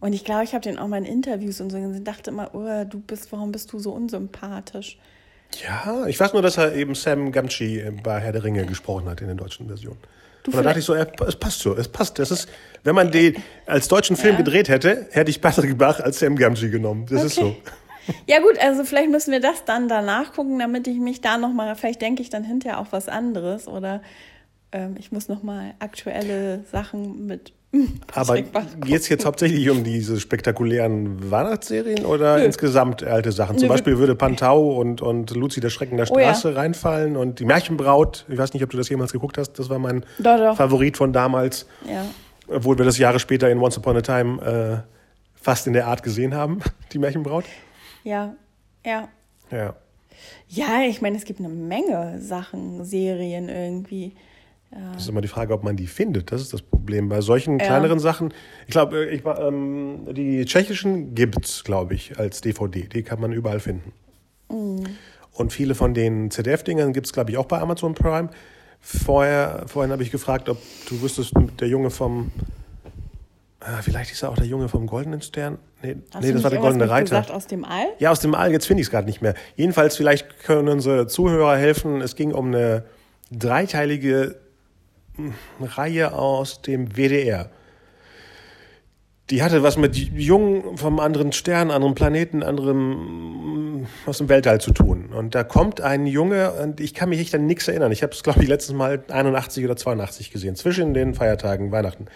Und ich glaube, ich habe den auch mal in Interviews und so gesehen, dachte immer, oh, du bist, warum bist du so unsympathisch? Ja, ich weiß nur, dass er eben Sam Gamgee bei Herr der Ringe gesprochen hat in der deutschen Version. Und dann dachte ich so, er, es passt so, es passt. Das ist, wenn man den als deutschen Film gedreht hätte, hätte ich Patrick Bach als Sam Gamgee genommen. Das ist so. Okay. Ja gut, also vielleicht müssen wir das dann danach gucken, damit ich mich da nochmal, vielleicht denke ich dann hinterher auch was anderes oder ähm, ich muss nochmal aktuelle Sachen mit Aber geht es jetzt hauptsächlich um diese spektakulären Weihnachtsserien oder Nö. insgesamt alte Sachen? Zum Nö, Beispiel würde Pantau und, und Luzi der Schrecken der Oh ja. Straße reinfallen und die Märchenbraut. Ich weiß nicht, ob du das jemals geguckt hast. Das war mein Doch, doch. Favorit von damals. Ja. Obwohl wir das Jahre später in Once Upon a Time äh, fast in der Art gesehen haben, die Märchenbraut. Ja, ja. Ja. Ja, ich meine, es gibt eine Menge Sachen, Serien irgendwie. Das ist immer die Frage, ob man die findet. Das ist das Problem. Bei solchen kleineren Sachen, ich glaube, ich, war, ähm, die tschechischen gibt's, glaube ich, als DVD. Die kann man überall finden. Und viele von den ZDF-Dingern gibt's, glaube ich, auch bei Amazon Prime. Vorher, vorhin habe ich gefragt, ob du wüsstest, der Junge vom, ah, vielleicht ist er auch der Junge vom Goldenen Stern. Nee, nee das war der Goldene Reiter. gesagt aus dem All? Ja, aus dem All, jetzt finde ich es gerade nicht mehr. Jedenfalls, vielleicht können unsere Zuhörer helfen. Es ging um eine dreiteilige Reihe aus dem WDR. Die hatte was mit Jungen vom anderen Stern, anderen Planeten, anderem aus dem Weltall zu tun. Und da kommt ein Junge, und ich kann mich echt an nichts erinnern. Ich habe es, glaube ich, letztes Mal 81 oder 82 gesehen, zwischen den Feiertagen, Weihnachten.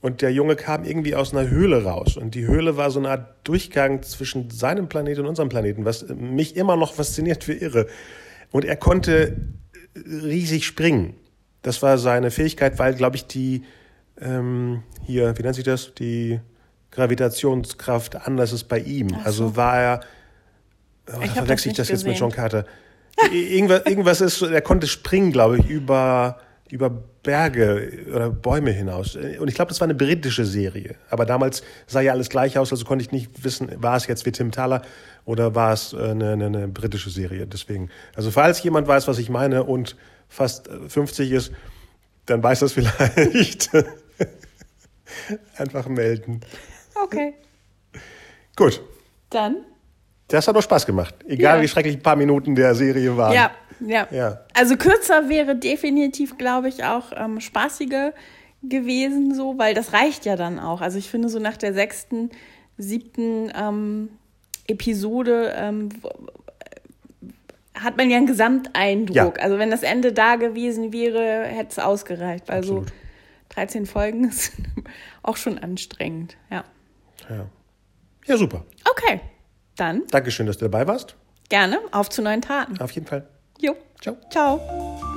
Und der Junge kam irgendwie aus einer Höhle raus. Und die Höhle war so eine Art Durchgang zwischen seinem Planeten und unserem Planeten, was mich immer noch fasziniert wie irre. Und er konnte riesig springen. Das war seine Fähigkeit, weil, glaube ich, die, ähm, hier, wie nennt sich das? Die Gravitationskraft anders ist bei ihm. Also war er, oh, das verwechsel ich das nicht jetzt mit gesehen. John Carter. Irgendwas, irgendwas ist, so- er konnte springen, glaube ich, über, über Berge oder Bäume hinaus. Und ich glaube, das war eine britische Serie. Aber damals sah ja alles gleich aus, also konnte ich nicht wissen, war es jetzt wie Tim Thaler oder war es äh, eine, eine, eine britische Serie. Deswegen, also falls jemand weiß, was ich meine und fast äh, 50 ist, dann weiß das vielleicht. Einfach melden. Okay. Gut. Dann? Das hat doch Spaß gemacht. Egal Ja. wie schrecklich ein paar Minuten der Serie waren. Ja, ja. Ja. Also kürzer wäre definitiv, glaube ich, auch ähm, spaßiger gewesen, so, weil das reicht ja dann auch. Also ich finde, so nach der sechsten, siebten ähm, Episode ähm, hat man ja einen Gesamteindruck. Ja. Also wenn das Ende da gewesen wäre, hätte es ausgereicht. Weil so Absolut. 13 Folgen ist auch schon anstrengend. Ja. Ja. ja, super. Okay, dann Dankeschön, dass du dabei warst. gerne auf zu neuen Taten. Auf jeden Fall. Jo. Ciao. Ciao.